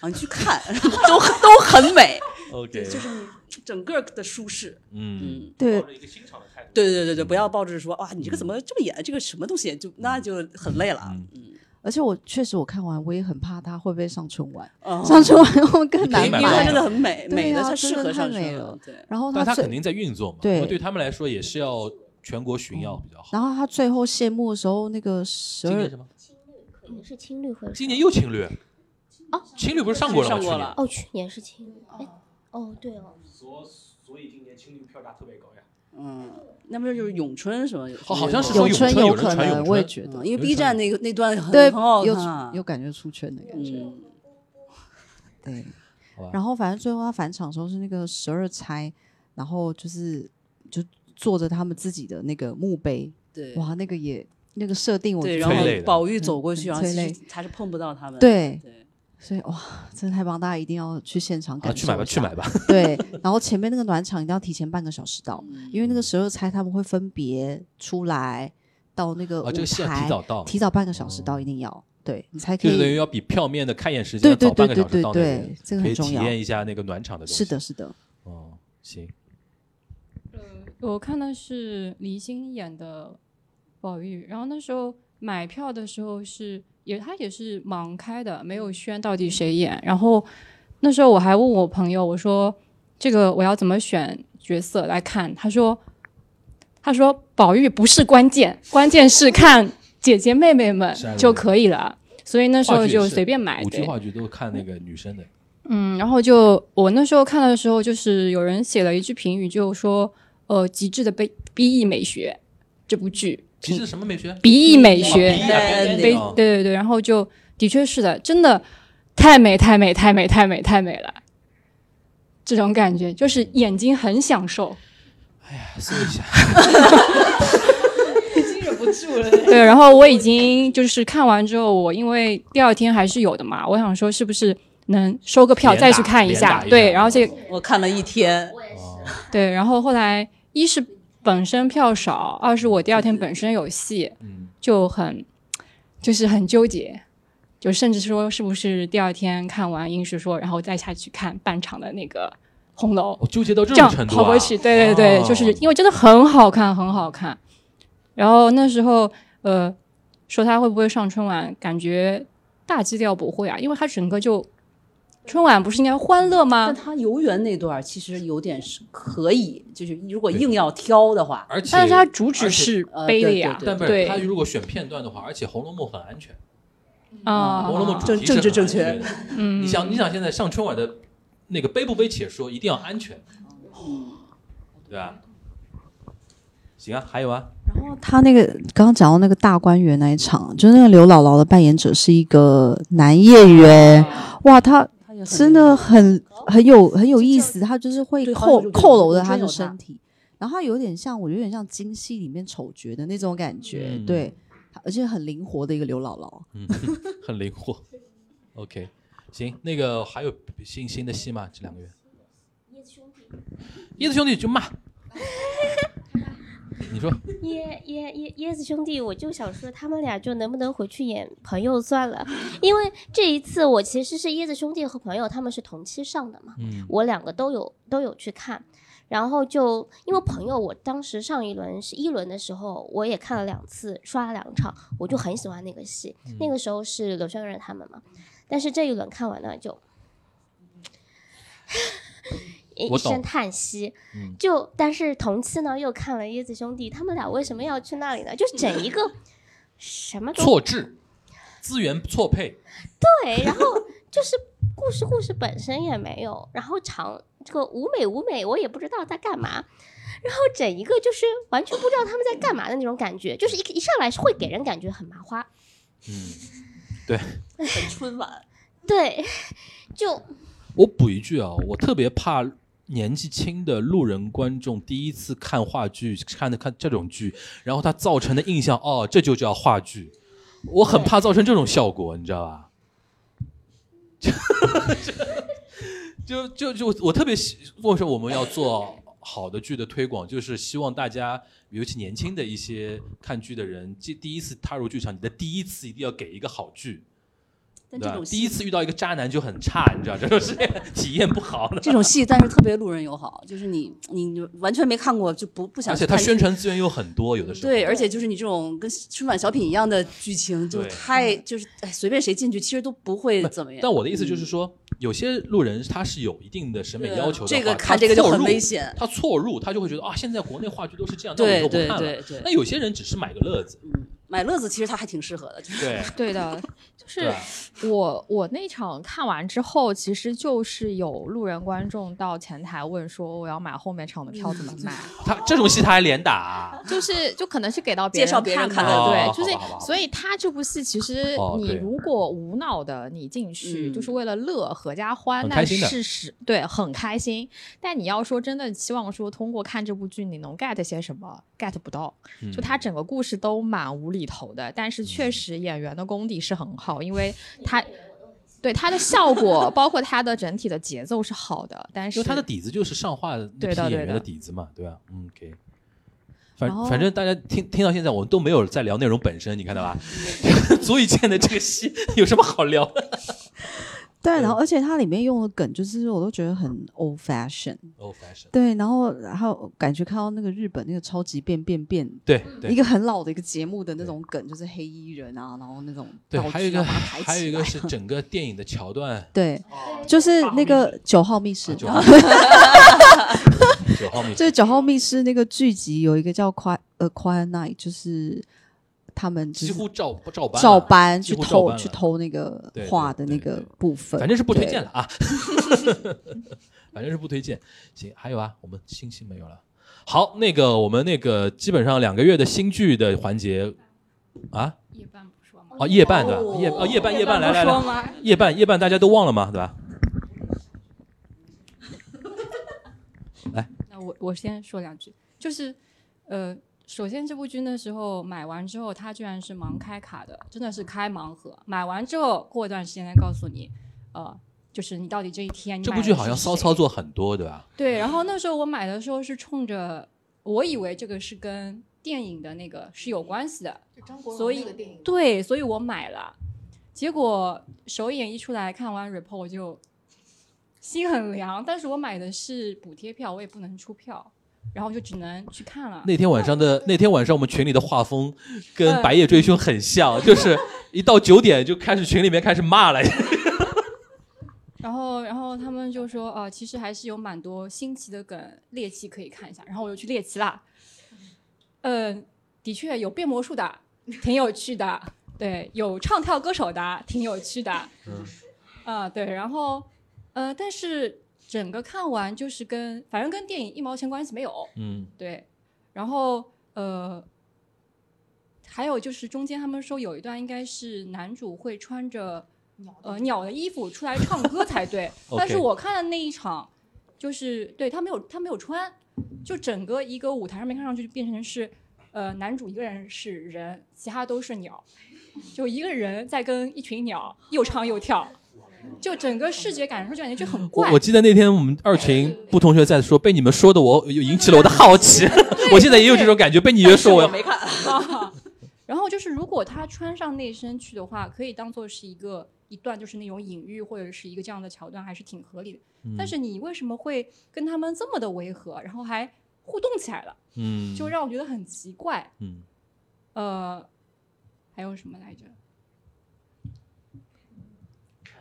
然后你去看，*laughs* 都都很美。OK，就是你整个的舒适。嗯，嗯，对抱着一个欣赏的态度。对对对对，不要抱着说哇，你这个怎么这么演，这个什么东西，就那就很累了。嗯嗯，而且我确实我看完，我也很怕它会不会上春晚，哦上春晚会更难因为它真。的很美，对美的啊真的它适合上春晚。对，然后它最但他肯定在运作嘛，对对他们来说也是要全国巡要比较好。然后他最后谢幕的时候，那个十二今年什么？可能是青绿或者今年又青绿。哦，青绿不是上过了吗？去年上过了。哦，去年是青绿，哎，哦对哦，所所以今年青绿票价特别高呀。嗯，那不是就是咏春什么？好好像是说咏春有人可能，咏我也觉得。嗯，因为 B 站那个那段很对很好有看，有感觉出圈的感觉。嗯，对。好吧，然后反正最后他返场的时候是那个十二钗，然后就是就坐着他们自己的那个墓碑，对，哇，那个也那个设定我对，觉然后宝玉走过去，嗯然后其实他是碰不到他们。对。对，所以哇，真的太棒，大家一定要去现场啊，感受去买吧，去买。吧。*laughs* 对，然后前面那个暖场一定要提前半个小时到，嗯。因为那个时候猜他们会分别出来到那个舞啊，这个戏要台，提早到，提早半个小时到，一定要对你才可就等于以。要比票面的开演时间早半个对对小时到那对边，可以体这个很重要。体验一下那个暖场的东西。是的，，是的，哦，行，我看的是李星演的宝玉，然后那时候买票的时候是也他也是盲开的，没有宣到底谁演。然后那时候我还问我朋友，我说这个我要怎么选角色来看？他说他说宝玉不是关键，关键是看姐姐妹妹们就可以了。所以那时候就随便买。舞剧对话剧都看那个女生的，嗯，然后就我那时候看的时候，就是有人写了一句评语，就说呃，极致的悲逼意美学这部剧，极致什么美学？鼻翼美学，对对对对，然后就的确是的，真的太美太美太美太美太美了，这种感觉就是眼睛很享受，哎呀搜一下，已 *laughs* 经忍不住了。*laughs* 对，然后我已经就是看完之后，我因为第二天还是有的嘛，我想说是不是能收个票再去看一下。对，然后这我看了一天，哦。对，然后后来一是本身票少，二是我第二天本身有戏，嗯，就很就是很纠结，就甚至说是不是第二天看完英式说，然后再下去看半场的那个红楼，我纠结到这这样种程度啊！跑回去，对对对，哦就是因为真的很好看，很好看。然后那时候呃说他会不会上春晚，感觉大基调不会啊，因为他整个就春晚不是应该欢乐吗？但？他游园那段其实有点是可以，就是如果硬要挑的话，而且但是他主旨是呃悲的呀，但不是对。他如果选片段的话，而且《红楼梦》很安全，啊，《红楼梦》主政治正确。嗯，你想，你想现在上春晚的那个悲不悲且说，一定要安全，对吧？行啊，还有啊，然后他那个刚刚讲到那个大观园那一场，就是那个刘姥姥的扮演者是一个男演员，哇，他真的很很有很有意思，他就是会扣扣搂着他的身体，然后他有点像，我有点像京戏里面丑角的那种感觉，嗯对，而且很灵活的一个刘姥姥。嗯，*laughs* 很灵活。OK，行，那个还有新新的戏吗？这两个月？叶子兄弟，叶子兄弟就骂。你说。*laughs* 椰椰椰椰子兄弟，我就想说他们俩就能不能回去演朋友算了，因为这一次我其实是椰子兄弟和朋友他们是同期上的嘛，嗯我两个都有都有去看，然后就因为朋友，我当时上一轮是一轮的时候，我也看了两次，刷了两场，我就很喜欢那个戏，嗯。那个时候是刘轩仁他们嘛，但是这一轮看完了就。*laughs* 一我懂声叹息，嗯就但是同期呢又看了椰子兄弟，他们俩为什么要去那里呢？就是 *laughs* 整一个什么错置，资源错配。对，然后就是故事故事本身也没有，然后长这个舞美舞美我也不知道在干嘛，然后整一个就是完全不知道他们在干嘛的那种感觉，就是一一上来是会给人感觉很麻花，嗯，*laughs* 对很春晚。对，就我补一句啊，我特别怕年纪轻的路人观众第一次看话剧，看的看这种剧，然后他造成的印象，哦，这就叫话剧。我很怕造成这种效果，你知道吧？*laughs* 就就就我特别希，为什么我们要做好的剧的推广，就是希望大家，尤其年轻的一些看剧的人，第第一次踏入剧场，你的第一次一定要给一个好剧。这种？戏第一次遇到一个渣男就很差，你知道，这种是 *laughs* 体验不好的。这种戏，但是特别路人友好，就是你你完全没看过就不不想而且它宣传资源又很多，有的时候。对，而且就是你这种跟春晚小品一样的剧情，就对太就是哎，随便谁进去其实都不会怎么样。但我的意思就是说，有些路人他是有一定的审美要求的，这个他看这个就很危险他错入，他就会觉得啊，现在国内话剧都是这样，那我对就不看了。对对对那有些人只是买个乐子，买乐子，其实他还挺适合的。就是对 *laughs* 对的，就是我我那场看完之后，其实就是有路人观众到前台问说我要买后面场的票怎么买，他这种戏他还连打啊，就是就可能是给到别介绍别人看看的，哦对，就是所以他这部戏其实你如果无脑的你进去，嗯就是为了乐合家欢，那很开心的事实对很开心。但你要说真的期望说通过看这部剧你能 get 些什么，get 不到。嗯就他整个故事都蛮无厘头的，但是确实演员的功底是很好，因为他对他的效果，包括他的整体的节奏是好的，但是因为他的底子就是上画的那对的对批演员的的底子嘛，对吧？嗯可以。反反正大家听听到现在，我们都没有在聊内容本身，你看到吧？*laughs* 足以见得这个戏有什么好聊的对，然后而且它里面用的梗，就是我都觉得很 old fashion。？Old fashion。对，然后然后感觉看到那个日本那个超级变变变，对对一个很老的一个节目的那种梗，就是黑衣人啊，然后那种对，道还有一个还有一个是整个电影的桥段，对，*laughs* 就是那个九号密室，*laughs* 九号密就是九号密室那个剧集有一个叫 Quiet 呃 Quiet Night，就是他们几乎照照搬照搬去偷去偷那个画的那个部分，反正是不推荐了啊，*laughs* 反正是不推荐。行，还有啊，我们星星没有了。好，那个我们那个基本上两个月的新剧的环节啊，夜半不说吗？哦夜半对吧？夜哦夜半夜半来来，夜半夜半大家都忘了吗？对吧？*laughs* 来，那我我先说两句，就是呃，首先这部剧那时候买完之后，它居然是盲开卡的，真的是开盲盒。买完之后，过一段时间再告诉你，呃，就是你到底这一天你这部剧好像骚操作很多，对吧？对，然后那时候我买的时候是冲着，我以为这个是跟电影的那个是有关系的，张国所以对，所以我买了。结果首演一出来，看完 report 我就心很凉，但是我买的是补贴票，我也不能出票，然后就只能去看了。那天晚上的那天晚上，我们群里的画风跟嗯《白夜追凶》很像，*laughs* 就是一到九点就开始群里面开始骂了。*laughs* 然后，然后他们就说，呃，其实还是有蛮多新奇的梗、猎奇可以看一下。然后我就去猎奇啦。嗯、的确有变魔术的，挺有趣的。对，有唱跳歌手的，挺有趣的。嗯啊、对，然后，呃，但是整个看完就是跟，反正跟电影一毛钱关系没有。嗯，对，然后呃，还有就是中间他们说有一段应该是男主会穿着呃鸟的衣服出来唱歌才对 *laughs* 但是我看的那一场就是对他没有他没有穿，就整个一个舞台上面看上去就变成是呃男主一个人是人，其他都是鸟，就一个人在跟一群鸟又唱又跳，就整个视觉感受就感觉就很怪。我记得那天我们二群不同学在说，被你们说的我又引起了我的好奇，*laughs* 我现在也有这种感觉，被你越说我要没看。啊。*laughs* 然后就是，如果他穿上那身去的话，可以当做是一个一段就是那种隐喻或者是一个这样的桥段，还是挺合理的。但是你为什么会跟他们这么的违和，然后还互动起来了，嗯，就让我觉得很奇怪。嗯，呃，还有什么来着？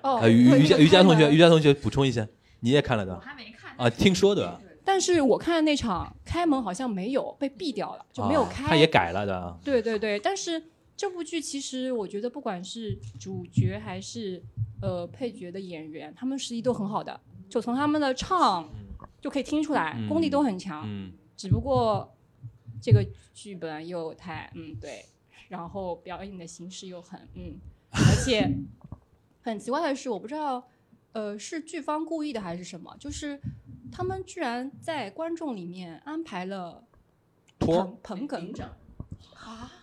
哦，呃，于对于佳那个开门于佳同学，于佳同学补充一下，你也看了的？我还没看啊，听说的，但是我看的那场开门好像没有被毙掉了，就没有啊开。他也改了的。对对对，但是这部剧其实我觉得，不管是主角还是呃配角的演员，他们实力都很好的，就从他们的唱就可以听出来，功力都很强。嗯只不过这个剧本又太嗯对，然后表演的形式又很嗯，而且很奇怪的是，我不知道呃是剧方故意的还是什么，就是他们居然在观众里面安排了托捧捧哏。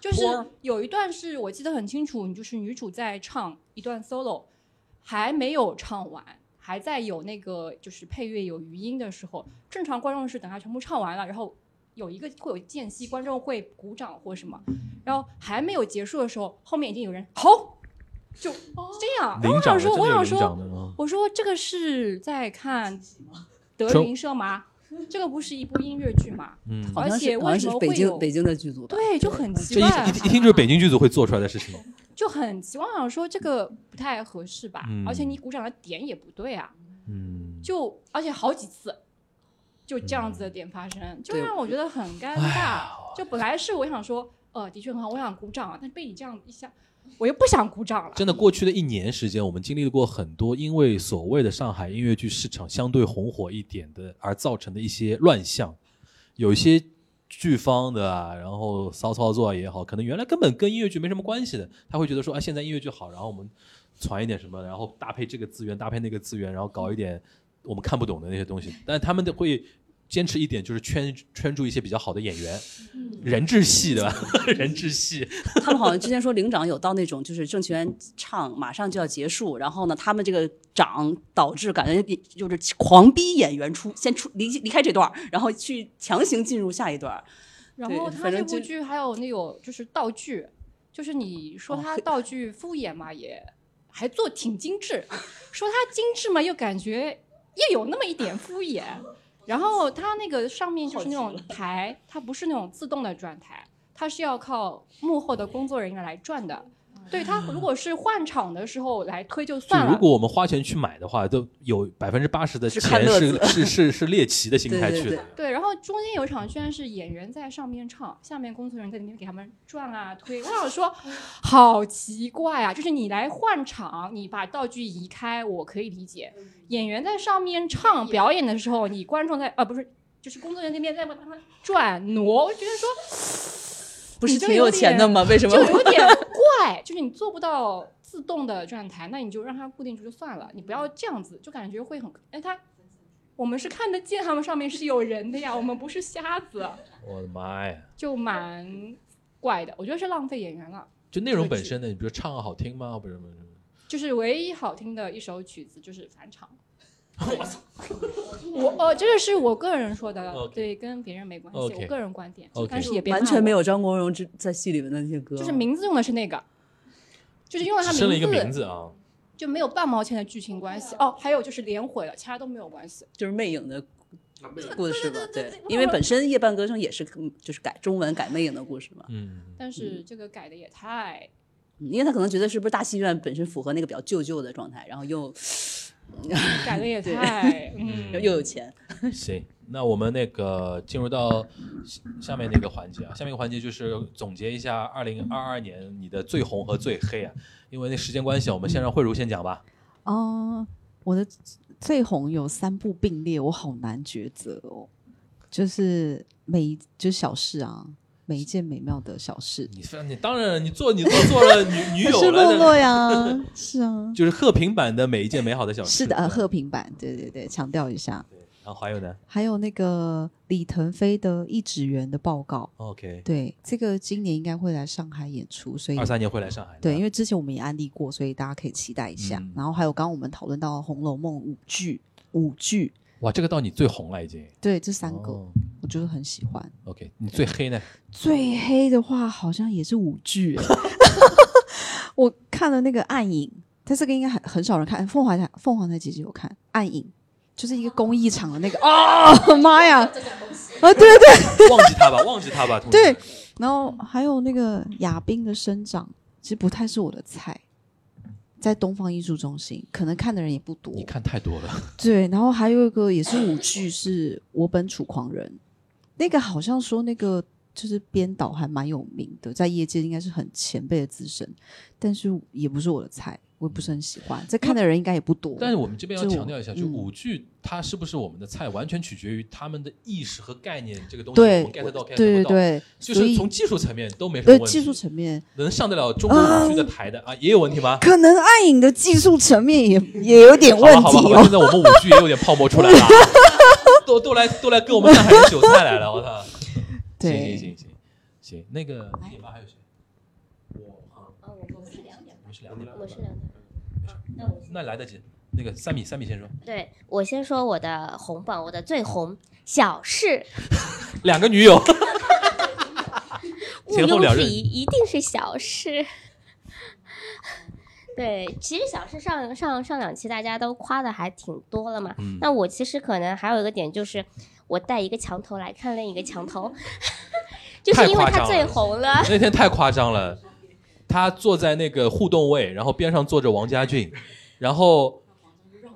就是有一段是我记得很清楚，就是女主在唱一段 solo，还没有唱完，还在有那个就是配乐有余音的时候，正常观众是等他全部唱完了，然后有一个会有间隙，观众会鼓掌或什么，然后还没有结束的时候，后面已经有人好，就这样。然后我想说，我想说。我说这个是在看德云社吗？这个不是一部音乐剧吗？嗯，而且为什么会有北京北京的剧组？对，就很奇这一怪。一一听就是北京剧组会做出来的事情。*laughs* 就很奇怪，我想说这个不太合适吧，嗯而且你鼓掌的点也不对啊，嗯，就而且好几次就这样子的点发生，就让我觉得很尴尬。就本来是我想说，呃，的确很好，我想鼓掌啊，但是被你这样一下，我又不想鼓掌了。真的，过去的一年时间，我们经历过很多因为所谓的上海音乐剧市场相对红火一点的而造成的一些乱象，有一些剧方的啊，然后骚操作也好，可能原来根本跟音乐剧没什么关系的，他会觉得说啊，现在音乐剧好，然后我们传一点什么，然后搭配这个资源，搭配那个资源，然后搞一点我们看不懂的那些东西，但他们都会。坚持一点就是圈圈住一些比较好的演员，人质戏对吧？*laughs* 人质戏，他们好像之前说领长有到那种就是郑权唱马上就要结束，然后呢，他们这个长导致感觉就是狂逼演员出先出离离开这段，然后去强行进入下一段。然后他这部剧还有那种就是道具，就是你说他道具敷衍嘛，也还做挺精致，说他精致嘛，又感觉又有那么一点敷衍。然后它那个上面就是那种台，它不是那种自动的转台，它是要靠幕后的工作人员来转的。对他如果是换场的时候来推就就算了，如果我们花钱去买的话，都有百分之八十的是钱是是是是猎奇的心态去的。对对对对，然后中间有一场居然是演员在上面唱，下面工作人员在里面给他们转啊推。我想说，好奇怪啊！就是你来换场，你把道具移开，我可以理解。演员在上面唱表演的时候，你观众在啊不是，就是工作人员那边在帮他们转挪，我觉得说不是挺有钱的吗？为什么就有点 *laughs* 怪，就是你做不到自动的转台，那你就让它固定住就算了，你不要这样子，就感觉会很哎他。我们是看得见他们上面是有人的呀，我们不是瞎子，我的妈呀！就蛮怪的。我觉得是浪费演员了。就内容本身的，你比如唱好听吗？不是不是，就是唯一好听的一首曲子就是返场。*laughs* 我操！我哦，这个是我个人说的对，跟别人没关系我个人观点但是也别完全没有张国荣之在戏里面的那些歌？就是名字用的是那个，就是用了他名字，生了一个名字啊。就没有半毛钱的剧情关系。哦，还有就是连毁了，其他都没有关系。就是魅影的故事吧？对，因为本身夜半歌声也是嗯就是改中文改魅影的故事嘛。嗯，*laughs* 但是这个改的也太……嗯因为他可能觉得是不是大戏院本身符合那个比较旧旧的状态，然后又 *laughs* 改的也对太 *laughs*…… 嗯又，有钱，*laughs* 行，那我们那个进入到下下面那个环节啊，下面一个环节就是总结一下二零二二年你的最红和最黑啊。因为那时间关系啊，我们先让慧茹先讲吧。哦，我的最红有三部并列，我好难抉择哦。就是每就是小事啊，每一件美妙的小事。你非你当然你做你做做了女 *laughs* 女友是了，洛洛呀，*laughs* 是啊，就是贺平版的每一件美好的小事。是的，呃贺平版，对对对，强调一下。然后还有呢还有那个李腾飞的《一指园》的报告，，OK，对，这个今年应该会来上海演出，所以二三年会来上海。对，因为之前我们也安利过，所以大家可以期待一下。嗯然后还有刚刚我们讨论到《红楼梦》舞剧，舞剧，哇，这个到你最红了已经。对，这三个、哦我就是很喜欢。OK，你最黑呢？最黑的话好像也是舞剧，*laughs* 我看了那个《暗影》，但这个应该很很少人看。凤凰台凤凰台姐姐有看《暗影》，就是一个公益场的那个啊，妈呀！啊，对对忘记他吧，忘记他吧。对，然后还有那个亚冰的生长，其实不太是我的菜。在东方艺术中心，可能看的人也不多。你看太多了。对，然后还有一个也是舞剧，是我本楚狂人，那个好像说那个就是编导还蛮有名的，在业界应该是很前辈的资深，但是也不是我的菜，我也不是很喜欢。这看的人应该也不多。但是我们这边要强调一下，就嗯舞剧它是不是我们的菜，完全取决于他们的意识和概念这个东西，对我们 get 到 get 对对不到。对就是从技术层面都没什么问题。技术层面，能上得了中国舞剧的台的啊，也有问题吗？可能暗影的技术层面也 *laughs* 也有点问好吧，好吧，现。在我们舞剧也有点泡沫出来了啊，*laughs* 都都来都来割我们上海人韭菜来了，我操！对行行行行行，那个你妈还有谁？两点，我们是两点，我是两点。那来得及。那个三米，三米先说，对我先说我的红榜，我的最红小事，*laughs* 两个女友，*laughs* 毋前后两任庸置疑，一定是小事。对，其实小事上上上两期大家都夸的还挺多了嘛。嗯那我其实可能还有一个点就是，我带一个墙头来看另一个墙头，*laughs* 就是因为他最红了。那天太夸张了，他坐在那个互动位，然后边上坐着王家俊，然后，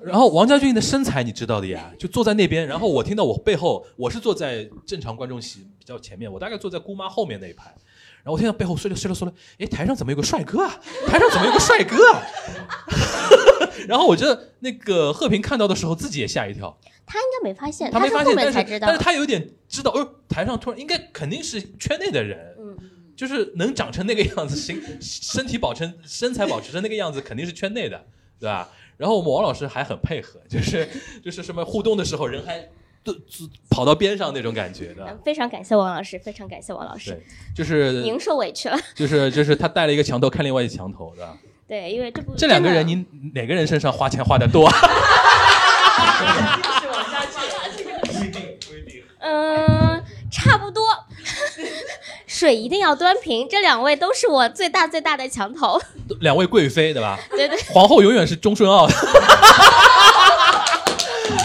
然后王家俊的身材你知道的呀，就坐在那边，然后我听到我背后，我是坐在正常观众席比较前面，我大概坐在姑妈后面那一排。然后我听到背后说了说了说了，哎，台上怎么有个帅哥啊？台上怎么有个帅哥啊？*laughs* 然后我觉得那个贺平看到的时候自己也吓一跳，他应该没发现，他没发现，但是。他有点知道，哦，台上突然应该肯定是圈内的人，嗯，就是能长成那个样子，身 *laughs* 身体保成身材保持成那个样子，肯定是圈内的，对吧？然后我们王老师还很配合，就是就是什么互动的时候，人还都都跑到边上那种感觉的，非常感谢王老师，非常感谢王老师对，，就是您受委屈了。*laughs* 就是就是他带了一个墙头看另外一个墙头的，对，因为这部这两个人您哪个人身上花钱花的多？*laughs* 嗯，差不多。水一定要端平，这两位都是我最大最大的墙头。*laughs* 两位贵妃对吧？对对，皇后永远是钟顺奥，*laughs*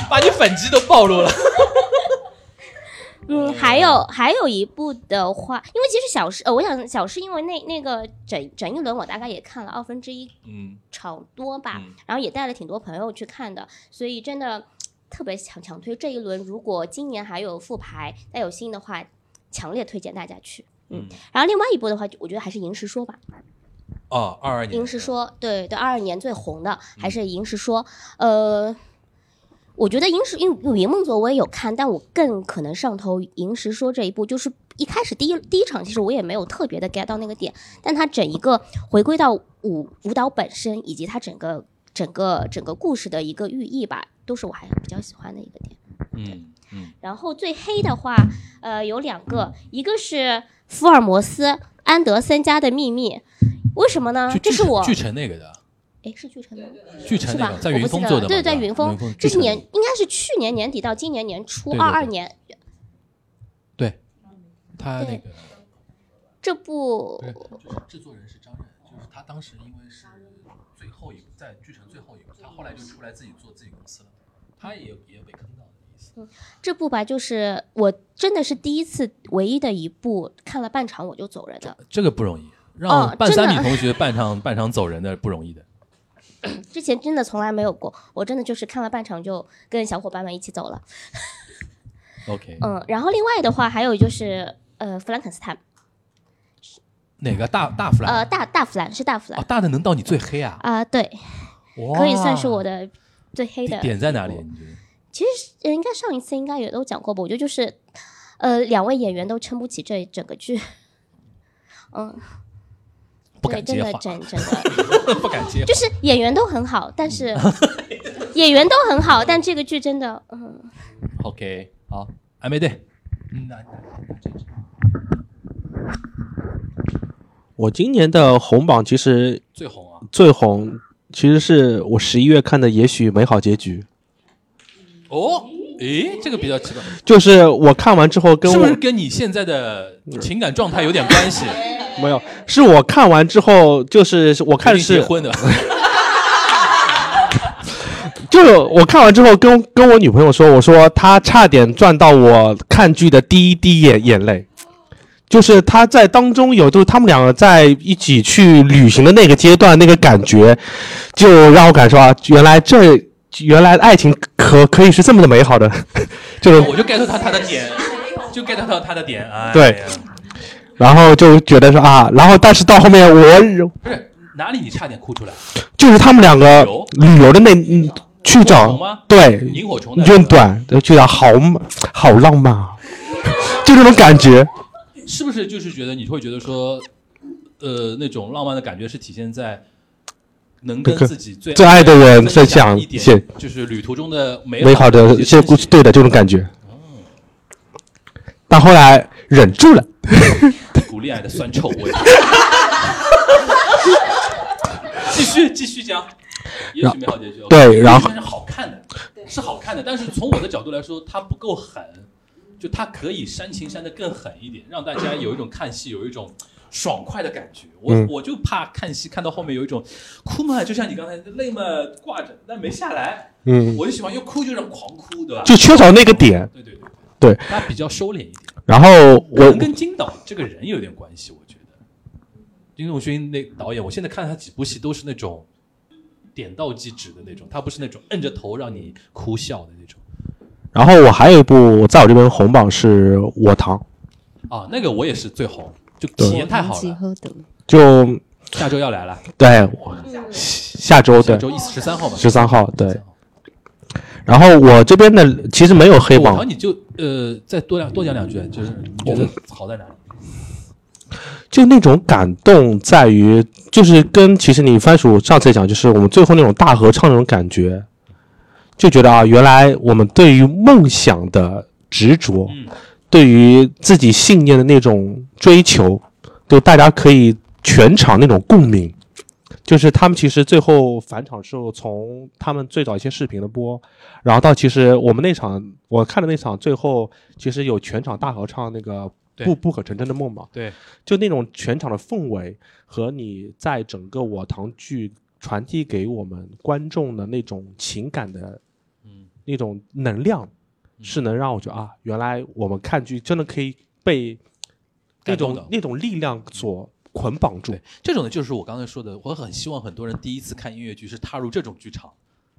把你粉肌都暴露了。嗯，还有还有一部的话，因为其实小事，呃，我想小事，因为那那个整整一轮我大概也看了二分之一嗯，场多吧，嗯然后也带了挺多朋友去看的，所以真的特别强强推这一轮。如果今年还有复排，再有新的话，强烈推荐大家去。嗯，然后另外一部的话，我觉得还是《银石说》吧，哦，二二《年银石说》对对，二二年最红的还是《银石说》。呃，我觉得《银石》因为《云梦泽》我也有看，但我更可能上头《银石说》这一部，就是一开始第一第一场，其实我也没有特别的 get 到那个点，但它整一个回归到舞舞蹈本身，以及它整个整个整个故事的一个寓意吧，都是我还比较喜欢的一个点。嗯嗯，然后最黑的话，呃，有两个，一个是福尔摩斯安德森家的秘密，为什么呢？这是我巨城那个的，哎，是巨城吗？巨城是吧那个？在云峰做的嘛，了对，在云峰，这是年应该是去年年底到今年年初对对对二二年对，他那个这部对，就是制作人是张震，就是他当时因为是最后一部，在巨城最后一个，他后来就出来自己做自己公司了，他也也被坑到。这部吧，就是我真的是第一次唯一的一部看了半场我就走人的。这个不容易，让半三米 *laughs* 同学半场半场走人的不容易的。之前真的从来没有过，我真的就是看了半场就跟小伙伴们一起走了。OK，嗯，然后另外的话还有就是呃弗兰肯斯坦，哪个大大弗兰？呃大大弗兰是大弗兰哦，大的能到你最黑啊？啊、对，可以算是我的最黑的点在哪里？你觉得？其实呃应该上一次应该也都讲过吧，我觉得就是，呃，两位演员都撑不起这整个剧。*laughs* 嗯，不对，真的敢接话，整 *laughs* 整个。不敢接话，就是演员都很好，但是 *laughs* 演员都很好，但这个剧真的，嗯，OK，好，还没对，我今年的红榜其实最红啊，最红其实是我十一月看的《也许美好结局哦，诶，这个比较奇怪，》，就是我看完之后跟我是不是跟你现在的情感状态有点关系？*laughs* 没有，是我看完之后，就是我看决定结是，婚的，就是我看完之后跟跟我女朋友说，我说她差点赚到我看剧的第一滴眼眼泪，就是她在当中有，就是他们两个在一起去旅行的那个阶段，那个感觉，就让我感受啊，原来这原来爱情可可以是这么的美好的，*laughs* 就是我就 get 到他他的点，就 get 到他的点，哎，对，然后就觉得说啊，然后但是到后面我不是哪里你差点哭出来？就是他们两个旅游？的那嗯去找对。萤火虫的用短觉得好好浪漫啊，*laughs* 就这种感觉。是不是就是觉得你会觉得说，呃，那种浪漫的感觉是体现在能跟跟自己最最爱的人分分享一些，就是旅途中的美美好的一一些故事，对的这种感觉。但后来忍住了，古恋爱的酸臭味。*laughs* 继续继续讲，也许美好结局。对然后是好看的，是好看的，但是从我的角度来说，它不够狠，就它可以煽情煽的更狠一点，让大家有一种看戏有一种爽快的感觉。我、嗯我就怕看戏看到后面有一种哭嘛，就像你刚才泪嘛挂着，但没下来。嗯我就喜欢又哭就让狂哭，对吧？就缺少那个点。对对对，对，他比较收敛一点。然后我跟金导这个人有点关系，我觉得。金永勋那导演，我现在看他几部戏都是那种点到即止的那种，他不是那种摁着头让你哭笑的那种。然后我还有一部在我这边红榜是《我堂》，啊，那个我也是最红，就体验太好了。就下周要来了，对，我下周对下周一十三号吧，十三号对。然后我这边的其实没有黑榜你就呃再多两多讲两句，就是你觉得好在哪里？就那种感动在于，就是跟其实你番薯上次也讲，就是我们最后那种大合唱那种感觉，就觉得啊，原来我们对于梦想的执着，对于自己信念的那种追求，就大家可以全场那种共鸣。就是他们其实最后返场的时候，从他们最早一些视频的播，然后到其实我们那场我看的那场最后，其实有全场大合唱那个不不可成真的梦嘛，对，就那种全场的氛围和你在整个我堂剧传递给我们观众的那种情感的，嗯，那种能量，是能让我觉得啊，原来我们看剧真的可以被那种那种力量所捆绑住。这种呢，就是我刚才说的，我很希望很多人第一次看音乐剧是踏入这种剧场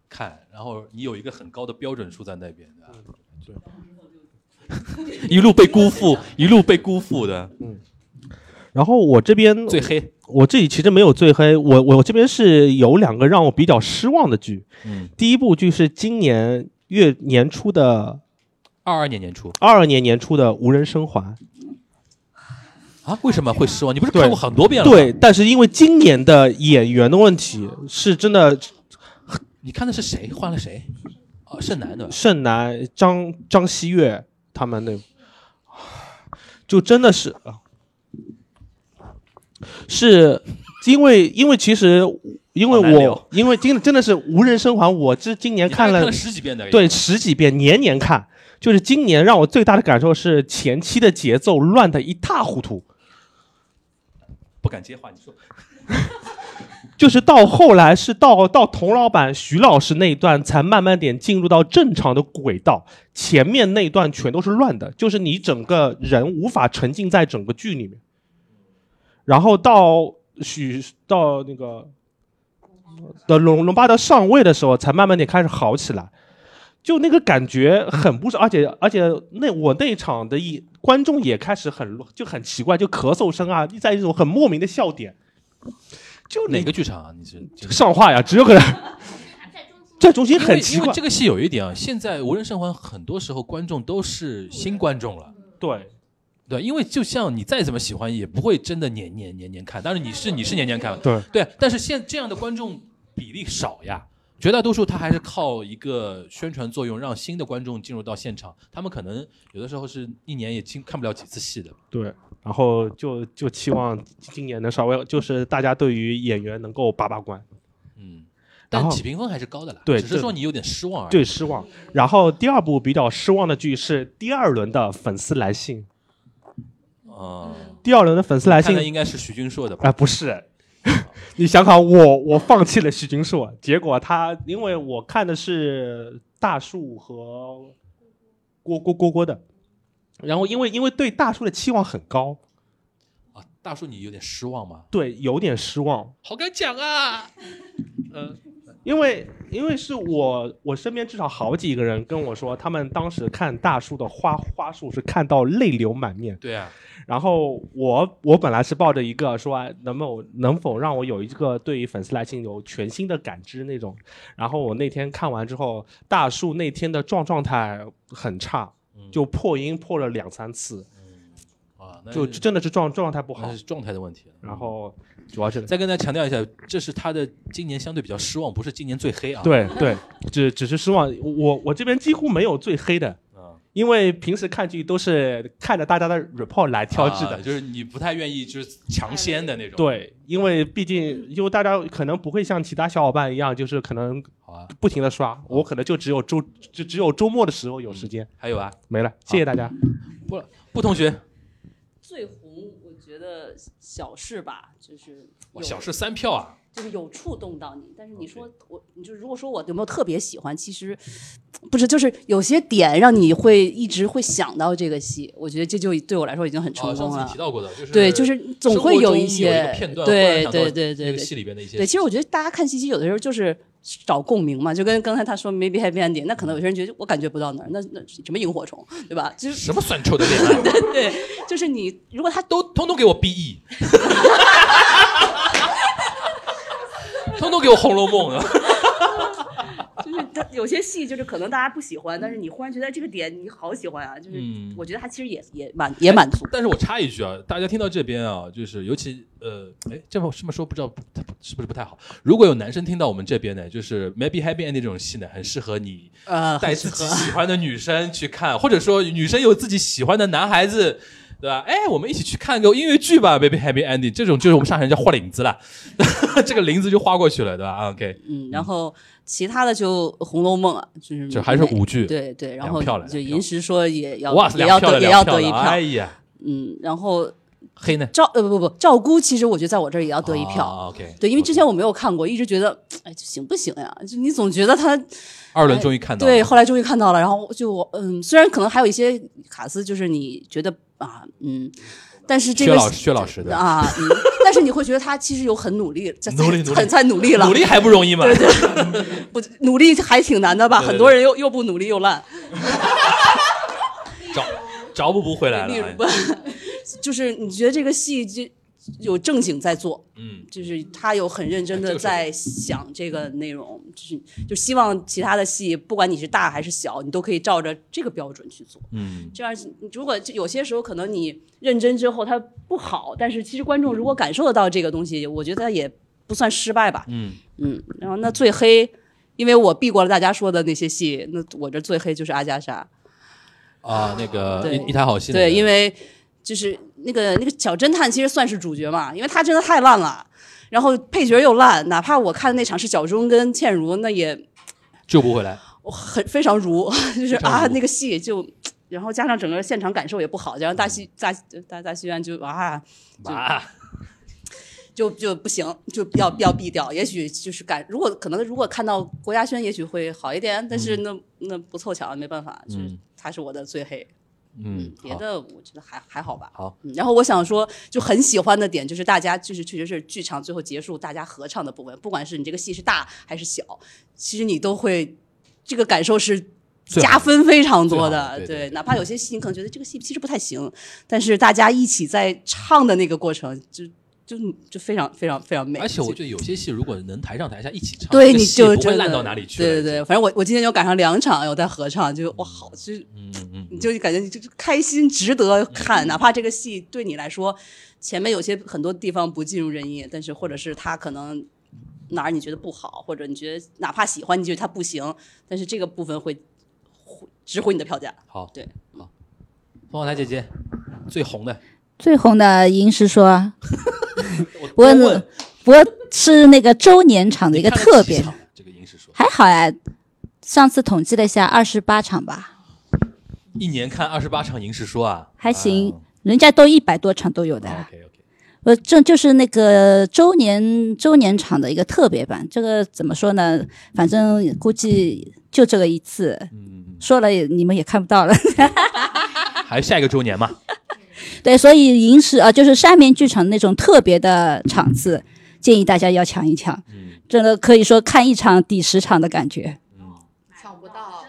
看，然后你有一个很高的标准数在那边的，对一路被辜负，一路被辜负的，嗯。然后我这边最黑，我这里其实没有最黑，我我这边是有两个让我比较失望的剧。嗯，第一部剧是今年月年初的二二年年初二二年年初的《无人生还》。啊，为什么会失望？你不是看过很多遍了吗？对，但是因为今年的演员的问题，是真的你看的是谁？换了谁？啊，盛楠的。盛楠、张张希月他们那，就真的是啊，是因为因为其实因为我因为今真的是无人生还，我这今年看了十几遍的对，十几遍，年年看。就是今年让我最大的感受是前期的节奏乱的一塌糊涂，不敢接话，你说。*laughs* 就是到后来是到到童老板徐老师那一段才慢慢点进入到正常的轨道，前面那一段全都是乱的，就是你整个人无法沉浸在整个剧里面。然后到许到那个的龙龙巴德上位的时候，才慢慢点开始好起来。就那个感觉很不是，而且而且那我那场的一观众也开始很就很奇怪，就咳嗽声啊，在一种很莫名的笑点。就哪个剧场啊？你是上话呀，只有可能 *laughs* 在中心很奇怪因为因为这。个戏有一点啊，现在无人生还很多时候观众都是新观众了。对，对，因为就像你再怎么喜欢，也不会真的年年年年看。但是你是你是年年看，对对，但是现这样的观众比例少呀，绝大多数他还是靠一个宣传作用，让新的观众进入到现场。他们可能有的时候是一年也进看不了几次戏的。对，然后就就期望今年能稍微就是大家对于演员能够把把关。嗯，但起评分还是高的啦，对只是说你有点失望而已。对，失望。然后第二部比较失望的剧是第二轮的粉丝来信。啊，第二轮的粉丝来信应该是徐君硕的吧？啊、不是，你想好，我我放弃了徐君硕，结果他因为我看的是大树和郭郭郭郭的，然后因为因为对大树的期望很高，啊，大树你有点失望吗？对，有点失望，好敢讲啊！嗯，*laughs* 因为因为是我我身边至少好几个人跟我说，他们当时看大树的花花束是看到泪流满面，对啊，然后我我本来是抱着一个说哎能否能否让我有一个对于粉丝来信有全新的感知那种，然后我那天看完之后，大树那天的状状态很差，就破音破了两三次，啊，那就真的是状状态不好那，是状态的问题。然后主要是再跟大家强调一下，这是他的今年相对比较失望，不是今年最黑啊。对对，只只是失望，我我这边几乎没有最黑的。啊，因为平时看剧都是看着大家的 report 来挑制的，啊就是你不太愿意就是抢先的那种。对，因为毕竟，因为大家可能不会像其他小伙伴一样，就是可能啊，不停的刷，我可能就只有周就只有周末的时候有时间，还有啊，没了，谢谢大家。不不同学，得小事吧，就是小事三票啊，就是有触动到你。但是你说我，你就如果说我有没有特别喜欢，其实不是，就是有些点让你会一直会想到这个戏。我觉得这就对我来说已经很成啊，上功了次提。到过的，就是对，就是总会有一些个片段，对对对对那个对戏里边的一些对，其实我觉得大家看戏剧有的时候就是找共鸣嘛，就跟刚才他说 maybe happy ending，那可能有些人觉得我感觉不到那儿，那那什么萤火虫，对吧？就是什么酸臭的恋爱，*laughs* 对，就是你如果他都通通给我 BE，*laughs* 通通给我《红楼梦》啊！就是他有些戏就是可能大家不喜欢，但是你忽然觉得这个点你好喜欢啊，就是嗯我觉得他其实也也满也满足。但是我插一句啊，大家听到这边啊，就是尤其呃，哎，这么这么说不知道不是不是不太好。如果有男生听到我们这边呢，就是 Maybe Happy ending 这种戏呢，很适合你呃带自己喜欢的女生去看，或者说女生有自己喜欢的男孩子。对吧？哎，我们一起去看个音乐剧吧，Baby Happy Ending。这种就是我们上海人叫画领子了，*laughs* 这个领子就画过去了，对吧啊？OK，嗯，然后其他的就《红楼梦》啊，就是就还是舞剧对对，然后就银石说也要哇，也要得也要得一票，哎呀，嗯，然后黑呢？赵呃不不不赵姑，其实我觉得在我这儿也要得一票。啊，OK，对，因为之前我没有看过，一直觉得哎这行不行呀？就你总觉得他二轮终于看到了对，后来终于看到了，然后就我嗯，虽然可能还有一些卡斯，就是你觉得啊嗯，但是这个薛老薛老师的啊嗯，但是你会觉得他其实有很努力，在努力努力在在努力了，努力还不容易吗？对对，不努力还挺难的吧？对对很多人又又不努力又烂，找找补不回来了。不，*laughs* 就是你觉得这个戏就有正经在做，嗯，就是他有很认真的在想这个内容，就是就希望其他的戏，不管你是大还是小，你都可以照着这个标准去做。嗯，这样，如果有些时候可能你认真之后它不好，但是其实观众如果感受得到这个东西，我觉得也不算失败吧。嗯嗯，然后那最黑，因为我避过了大家说的那些戏，那我这最黑就是阿加莎。啊，那个一台好戏，对，因为就是那个那个小侦探其实算是主角嘛，因为他真的太烂了，然后配角又烂，哪怕我看的那场是小钟跟倩茹，那也救不回来。我很非常如，*laughs* 就是啊那个戏就，然后加上整个现场感受也不好，加上大戏大大大戏院就啊就啊，就就不行，就要要毙掉。也许就是感，如果可能，如果看到郭嘉轩，也许会好一点，但是那、那不凑巧，没办法，就是嗯他是我的最黑。嗯，别的我觉得还还好吧。好，嗯然后我想说，就很喜欢的点就是大家就是确实是剧场最后结束大家合唱的部分，不管是你这个戏是大还是小，其实你都会这个感受是加分非常多的。对哪怕有些戏你可能觉得这个戏其实不太行，但是大家一起在唱的那个过程，就就就非常非常非常美。而且我觉得有些戏如果能台上台下一起唱，对，你就不会烂到哪里去。对对对，反正我我今天就赶上两场有在合唱，就哇好，就嗯嗯你就感觉你就是开心，值得看，哪怕这个戏对你来说前面有些很多地方不尽如人意，但是或者是他可能哪儿你觉得不好，或者你觉得哪怕喜欢你觉得他不行，但是这个部分会会值回你的票价。好，对，好，凤凰台姐姐最红的，最红的银石说 *laughs* 不过多问不过是那个周年场的一个特别，这个银石说，还好呀。上次统计了一下，二十八场吧，一年看二十八场银石说啊，还行，人家都一百多场都有的。OK OK，呃，这就是那个周年周年场的一个特别版。这个怎么说呢？反正估计就这个一次，嗯说了也你们也看不到了。*laughs* 还下一个周年嘛？对，所以银石啊，就是山眠剧场那种特别的场次，建议大家要抢一抢。真的可以说看一场抵十场的感觉。抢不到，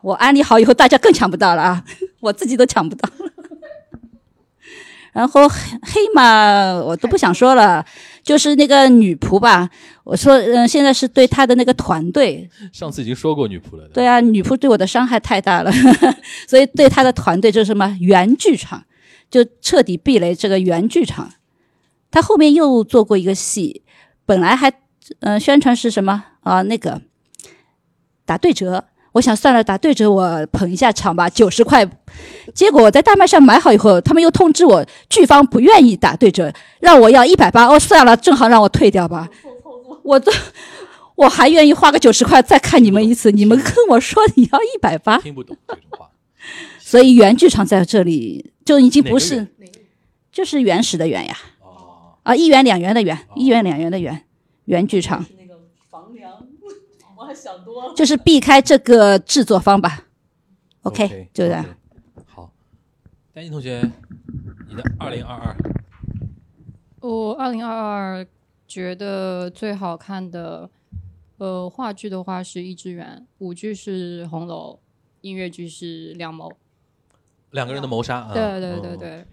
我安利好以后，大家更抢不到了啊！*laughs* 我自己都抢不到了。*laughs* 然后黑黑马我都不想说了，就是那个女仆吧。我说，嗯、现在是对她的那个团队，*laughs* 上次已经说过女仆了，对啊，女仆对我的伤害太大了，所以对她的团队就是什么原剧场，就彻底避雷这个原剧场。他后面又做过一个戏，本来还嗯、呃宣传是什么啊、那个打对折。我想算了，打对折我捧一下场吧，九十块。结果我在大麦上买好以后，他们又通知我，剧方不愿意打对折，让我要一百八。哦，算了，正好让我退掉吧。我这我还愿意花个九十块再看你们一次。你们跟我说你要一百八，听不懂这种话。所以原剧场在这里就已经不是，就是原始的原呀。啊，一元两元的元，一元两元的元，原剧场那个房梁，*laughs* 我还想多了。就是避开这个制作方吧。OK，OK，就这样。好，丹妮同学，你的二零二二，我二零二二觉得最好看的，呃，话剧的话是《一之源》，舞剧是《红楼》，音乐剧是《两谋》。两个人的谋杀啊，对对对嗯。对。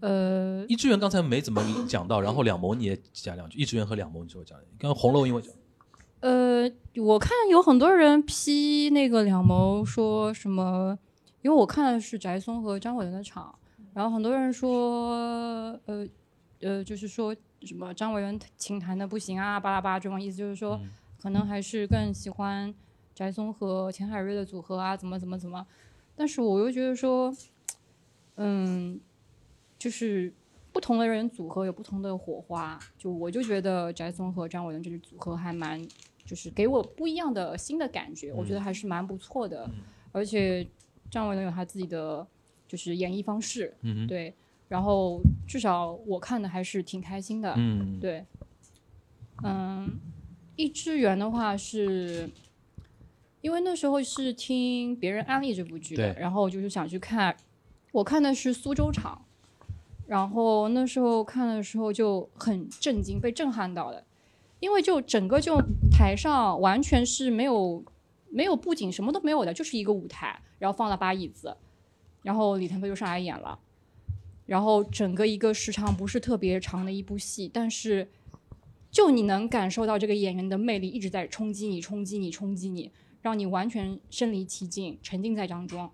呃，一志源刚才没怎么讲到，然后两谋你也讲两句，一志源和两谋你说讲，刚刚红楼因为呃，我看有很多人批那个两谋说什么，因为我看的是翟松和张伟伦的场，然后很多人说，呃呃，就是说什么张伟伦琴弹的不行啊，巴拉巴拉这种意思，就是说可能还是更喜欢翟松和钱海瑞的组合啊，怎么怎么怎么，但是我又觉得说，嗯，就是不同的人组合有不同的火花，就我就觉得翟松和张伟伦这支组合还蛮，就是给我不一样的新的感觉，我觉得还是蛮不错的，而且张伟伦有他自己的就是演绎方式，嗯对，然后至少我看的还是挺开心的，嗯。对，嗯，一之源的话是。因为那时候是听别人安利这部剧的，然后就是想去看，我看的是苏州场，然后那时候看的时候就很震惊，被震撼到了，因为就整个就台上完全是没有没有布景，什么都没有的，就是一个舞台，然后放了把椅子，然后李腾飞就上来演了，然后整个一个时长不是特别长的一部戏，但是就你能感受到这个演员的魅力一直在冲击你、冲击你、冲击你，让你完全身临其境，沉浸在当中。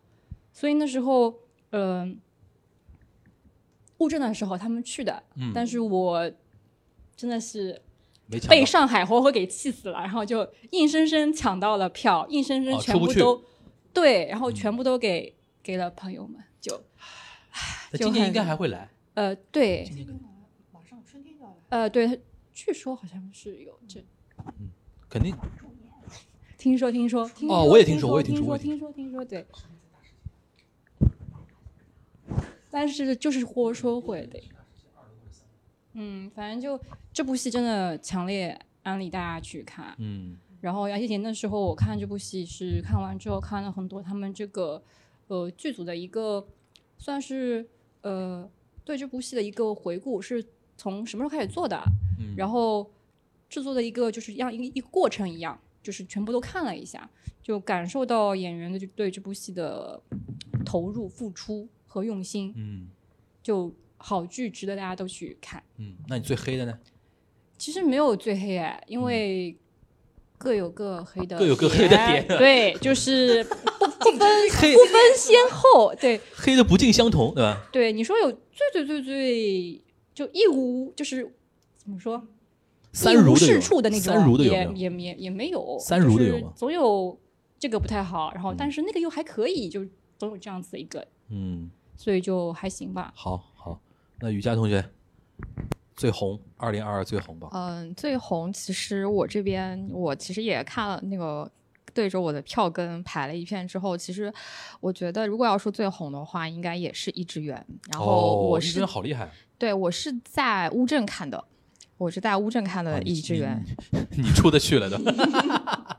所以那时候，嗯、物证的时候他们去的，嗯但是我真的是被上海活活给气死了，然后就硬生生抢到了票，硬生生全部都、对，然后全部都给、给了朋友们，就今年应该还会来，呃对，马上春天就要来。呃对，据说好像是有这。嗯肯定听说，听说，听说哦我也听说我也听说听听说，听说，对。但是就是说说会的，嗯，反正就这部戏真的强烈安利大家去看。嗯。然后而且那时候我看这部戏是看完之后看了很多他们这个呃剧组的一个算是呃对这部戏的一个回顾，是从什么时候开始做的，嗯。然后制作的一个就是样一个一个过程一样，就是全部都看了一下，就感受到演员的就对这部戏的投入、付出和用心。嗯，就好剧，值得大家都去看。嗯，那你最黑的呢？其实没有最黑哎，因为各有各黑的，各有各黑的点对，就是 *laughs* 不不分黑不分先后，对黑的不尽相同，对吧？对。你说有最最最最就一无就是怎么说？一无三如的有是处的那种，三如的也有也也也没有，三如的有吗就是总有这个不太好，然后但是那个又还可以，就总有这样子的一个，嗯，所以就还行吧。好好，那雨佳同学最红，二零二二最红吧？嗯，最红其实我这边我其实也看了那个。对着我的票根排了一片之后，其实我觉得如果要说最红的话，应该也是一只猿。然后我是、好厉害，对我是在乌镇看的，我是在乌镇看的一只猿。*laughs* 你出得去了的。*laughs*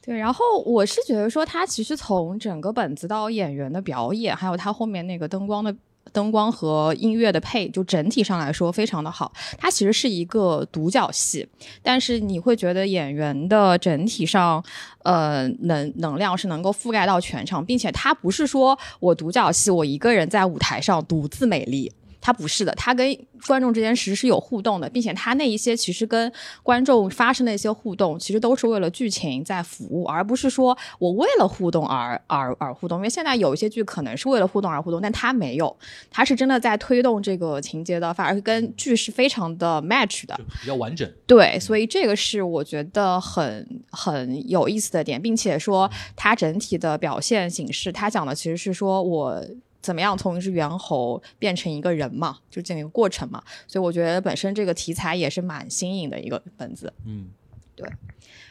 对，然后我是觉得说，他其实从整个本子到演员的表演，还有他后面那个灯光的灯光和音乐的配，就整体上来说非常的好。它其实是一个独角戏，但是你会觉得演员的整体上，呃，能能量是能够覆盖到全场，并且它不是说我独角戏，我一个人在舞台上独自美丽。它不是的，他跟观众之间其实是有互动的，并且他那一些其实跟观众发生的一些互动，其实都是为了剧情在服务，而不是说我为了互动而而而互动。因为现在有一些剧可能是为了互动而互动，但他没有，他是真的在推动这个情节的，反而跟剧是非常的 match 的。比较完整。对，所以这个是我觉得很很有意思的点，并且说他整体的表现形式，他讲的其实是说我怎么样从一只猿猴变成一个人嘛，就这样一个过程嘛。所以我觉得本身这个题材也是蛮新颖的一个本子。嗯，对。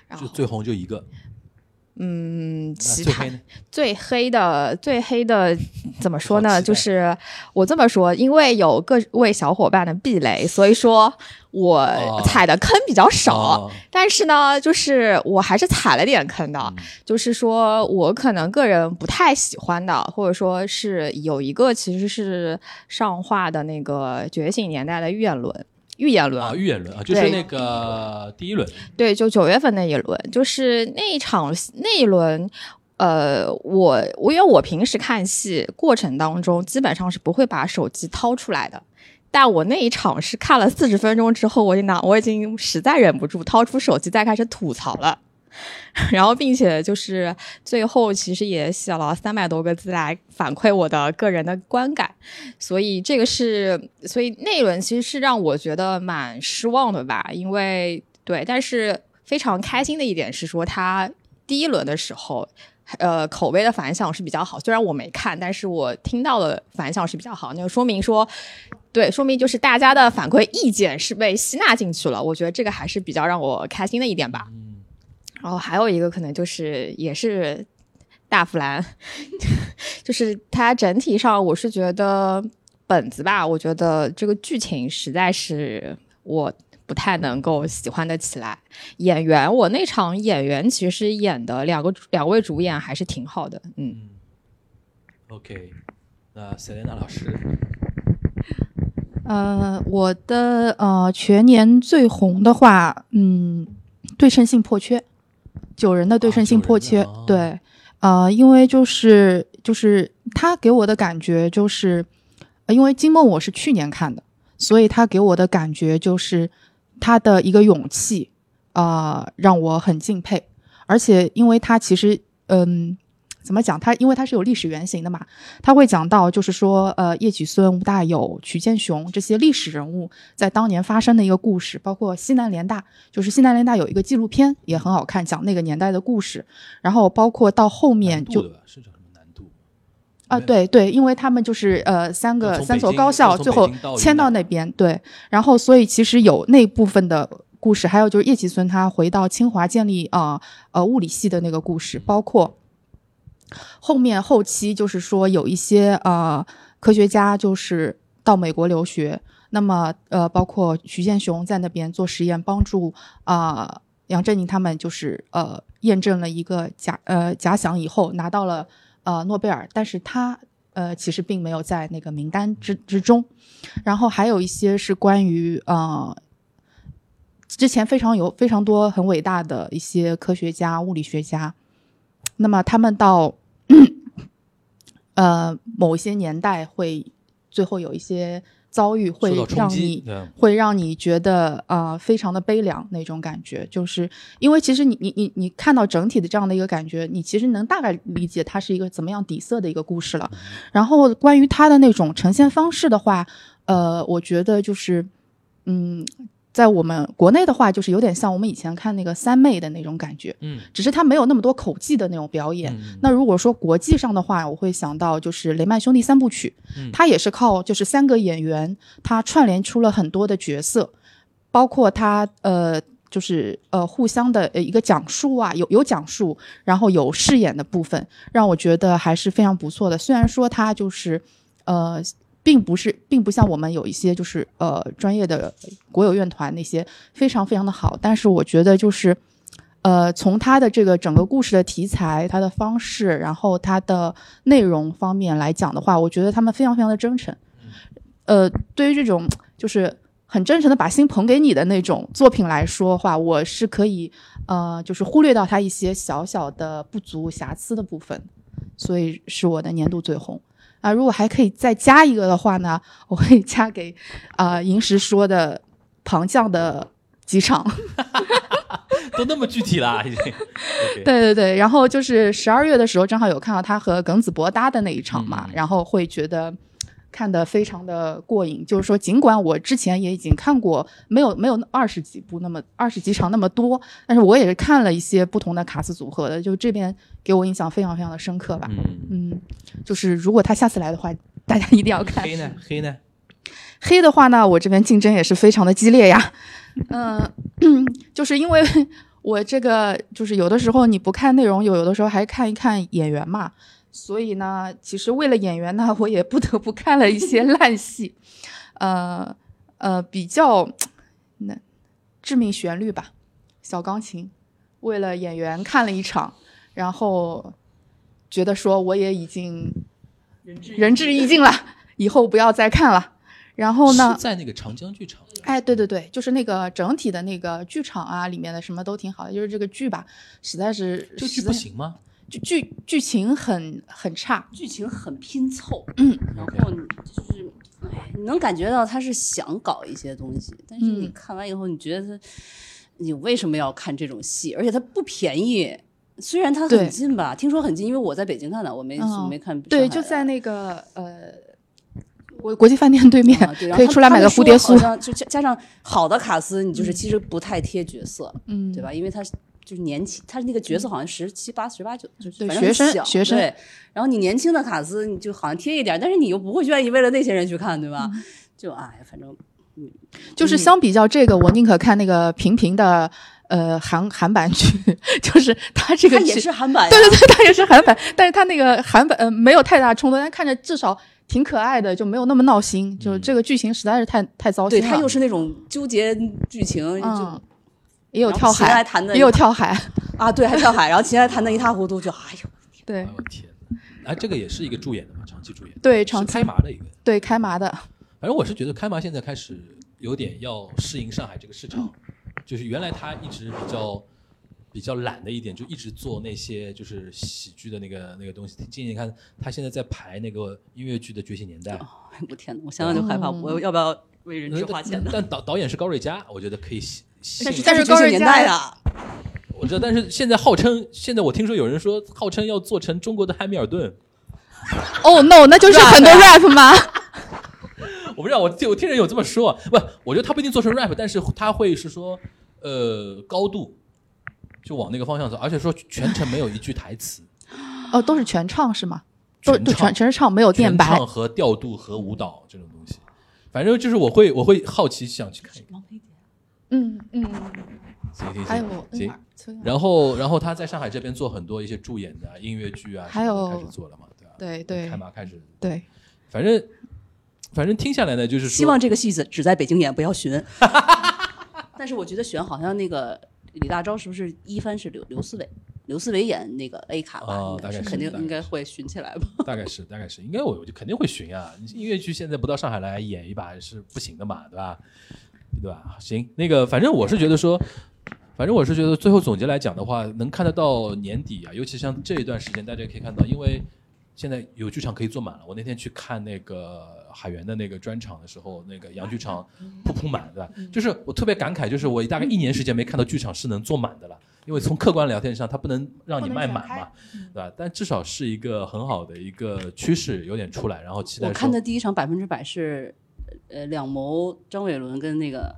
然后就最红就一个，嗯，其他最黑最黑的最黑的怎么说呢？就是我这么说，因为有各位小伙伴的避雷，所以说我哦踩的坑比较少。哦但是呢，就是我还是踩了点坑的，嗯就是说我可能个人不太喜欢的，或者说是有一个其实是上画的那个《觉醒年代》的预言轮。预言轮。啊，预言轮啊，就是那个第一轮，对，就九月份那一轮，就是那一场那一轮，呃，我我因为我平时看戏过程当中，基本上是不会把手机掏出来的。但我那一场是看了四十分钟之后，我已经拿我已经实在忍不住掏出手机再开始吐槽了，*laughs* 然后并且就是最后其实也写了三百多个字来反馈我的个人的观感，所以这个是所以那一轮其实是让我觉得蛮失望的吧，因为对，但是非常开心的一点是说他第一轮的时候。呃，口碑的反响是比较好，虽然我没看，但是我听到的反响是比较好，那就说明说，对，说明就是大家的反馈意见是被吸纳进去了，我觉得这个还是比较让我开心的一点吧。然后还有一个可能就是也是大弗兰，*laughs* 就是它整体上我是觉得本子吧，我觉得这个剧情实在是我不太能够喜欢得起来。演员，我那场演员其实演的两个两位主演还是挺好的，嗯。OK，那 Selena 老师，呃，我的呃全年最红的话，嗯，对称性破缺，九人的对称性破缺，对，呃，因为就是就是他给我的感觉就是，呃因为金梦我是去年看的，所以他给我的感觉就是他的一个勇气，啊、让我很敬佩，而且因为他其实，嗯。怎么讲？他因为他是有历史原型的嘛，他会讲到，就是说，呃，叶举孙、吴大有、曲建雄这些历史人物在当年发生的一个故事，包括西南联大，就是西南联大有一个纪录片也很好看，讲那个年代的故事。然后包括到后面就啊，对对，因为他们就是呃三个三所高校最后迁到那边，对，然后所以其实有那部分的故事，还有就是叶启孙他回到清华建立啊呃物理系的那个故事，包括后面后期就是说有一些呃科学家就是到美国留学，那么呃包括徐建雄在那边做实验，帮助啊、杨振宁他们就是呃验证了一个假呃假想以后拿到了呃诺贝尔，但是他呃其实并没有在那个名单之之中，然后还有一些是关于呃。之前非常有非常多很伟大的一些科学家、物理学家，那么他们到 *coughs* 呃某一些年代会最后有一些遭遇会让你会让你觉得啊、呃非常的悲凉那种感觉，就是因为其实你你你你看到整体的这样的一个感觉，你其实能大概理解它是一个怎么样底色的一个故事了。然后关于它的那种呈现方式的话，呃，我觉得就是嗯。在我们国内的话，就是有点像我们以前看那个三妹的那种感觉，嗯只是它没有那么多口技的那种表演。那如果说国际上的话，我会想到就是雷曼兄弟三部曲，嗯它也是靠就是三个演员，他串联出了很多的角色，包括他呃。就是呃，互相的呃一个讲述啊，有有讲述，然后有饰演的部分，让我觉得还是非常不错的。虽然说他就是呃，并不是，并不像我们有一些就是呃专业的国有院团那些非常非常的好，但是我觉得就是呃，从它的这个整个故事的题材、它的方式，然后它的内容方面来讲的话，我觉得他们非常非常的真诚。呃，对于这种就是很真诚的把心捧给你的那种作品来说话，我是可以呃，就是忽略到它一些小小的不足、瑕疵的部分，所以是我的年度最红。啊，如果还可以再加一个的话呢，我会加给啊、银石说的庞将的几场。*laughs* 都那么具体了，已经。对对对，然后就是十二月的时候，正好有看到他和耿子博搭的那一场嘛，然后会觉得看得非常的过瘾。就是说，尽管我之前也已经看过，没有没有二十几部那么二十几场那么多，但是我也是看了一些不同的卡斯组合的，就这边给我印象非常非常的深刻吧。嗯，就是如果他下次来的话，大家一定要看。黑呢？黑呢？*laughs* 黑的话呢，我这边竞争也是非常的激烈呀。嗯、*clears throat* 就是因为我这个就是有的时候你不看内容，有有的时候还看一看演员嘛。所以呢，其实为了演员呢，*laughs* 我也不得不看了一些 *laughs* 烂戏，呃呃，比较那致命旋律吧，小钢琴，为了演员看了一场，然后觉得说我也已经仁至义尽了，以后不要再看了。然后呢，在那个长江剧场。哎，对对对，就是那个整体的那个剧场啊，里面的什么都挺好的，就是这个剧吧，实在是这剧不行吗？剧剧剧情很很差，剧情很拼凑，嗯，然后你就是，哎，你能感觉到他是想搞一些东西，但是你嗯看完以后，你觉得他，你为什么要看这种戏？而且它不便宜，虽然它很近吧，听说很近，因为我在北京看的，我没、嗯没看。对，就在那个呃国国际饭店对面，可以出来买个蝴蝶酥就加加上好的卡斯，你就是其实不太贴角色，嗯对吧？因为他就是年轻，他那个角色好像十七八、十八九，就是反正学生小学生对，然后你年轻的卡斯，你就好像贴一点，但是你又不会愿意为了那些人去看，对嗯吧？就哎，反正嗯就是相比较这个，我宁可看那个平平的呃韩韩版剧，*laughs* 就是他这个它也是韩版呀对对对，他也是韩版，但是他那个韩版呃没有太大冲突，但看着至少挺可爱的，就没有那么闹心。就是这个剧情实在是太太糟心对，了。它又是那种纠结剧情，就嗯也有跳海弹的也有跳海啊，对，还跳海，然后琴还弹的一塌糊涂，就哎呦，*laughs* 对哎，这个也是一个助演的嘛，长期助演。对长期开麻的一个。对开麻的，反正我是觉得开麻现在开始有点要适应上海这个市场，就是原来他一直比较比较懒的一点，就一直做那些就是喜剧的那个那个东西。今年你看他现在在排那个音乐剧的《觉醒年代》，我天哪，我想想就害怕，我要不要为人质花钱呢？但导导演是高瑞佳，我觉得可以吸。但是吸但是高瑞佳年代啊，我知道，但是现在号称，现在我听说有人说号称要做成中国的汉密尔顿，哦、no，那就是很多 rap 吗？*laughs* 我不知道，我听我听人有这么说，不，我觉得他不一定做成 rap，但是他会是说，呃，高度就往那个方向走，而且说全程没有一句台词，哦，都是全唱是吗？都全全全是唱，没有垫白全唱。和调度和舞蹈这种东西，反正就是我会我会好奇想去看一看。嗯嗯，行行还有行行然后然后他在上海这边做很多一些助演的音乐剧啊，还什么的有开始做了嘛，对吧？对对开马开始，对，反正反正听下来呢，就是希望这个戏子只在北京演，不要巡。*laughs* 但是我觉得选好像那个李大钊是不是一番是刘刘思伟，刘思伟演那个 A 卡吧，哦大概是肯定应该会巡起来吧。*laughs* 大概是大概是，应该我我就肯定会巡啊。音乐剧现在不到上海来演一把是不行的嘛，对吧？对吧？行，那个反正我是觉得说，反正我是觉得最后总结来讲的话，能看得到年底啊，尤其像这一段时间，大家可以看到，因为现在有剧场可以坐满了。我那天去看那个海源的那个专场的时候，那个洋剧场铺铺满，对吧？就是我特别感慨，就是我大概一年时间没看到剧场是能坐满的了。因为从客观聊天上，它不能让你卖满嘛，对吧？但至少是一个很好的一个趋势，有点出来，然后期待。我看的第一场百分之百是，呃，两谋张伟伦跟那个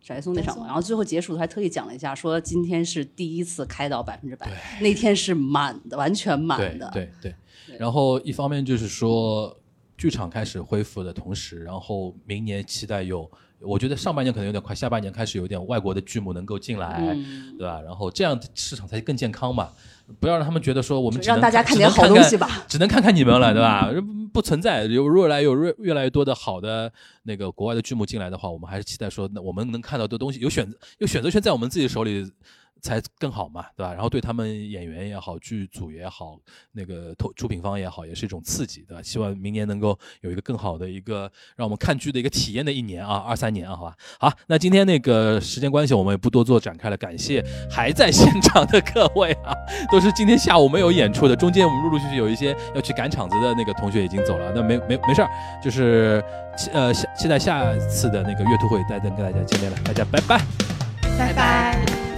翟松那场嘛，然后最后结束还特意讲了一下，说今天是第一次开到百分之百，那天是满的，完全满的。对对对。然后一方面就是说，剧场开始恢复的同时，然后明年期待有。我觉得上半年可能有点快，下半年开始有点外国的剧目能够进来，对吧？然后这样市场才更健康嘛，不要让他们觉得说我们只让大家看点好东西吧，只能看看你们了，对吧？不存在有越来有越越来越多的好的那个国外的剧目进来的话，我们还是期待说，那我们能看到的东西有选择，有选择权在我们自己手里。才更好嘛，对吧？然后对他们演员也好，剧组也好，那个投出品方也好，也是一种刺激，对吧？希望明年能够有一个更好的一个让我们看剧的一个体验的一年啊，二三年啊，好吧？好，那今天那个时间关系，我们也不多做展开了。感谢还在现场的各位啊，都是今天下午没有演出的，中间我们陆陆续续有一些要去赶场子的那个同学已经走了，那没没没事儿，就是呃，期待下次的那个月兔会再跟大家见面了，大家拜拜，拜拜。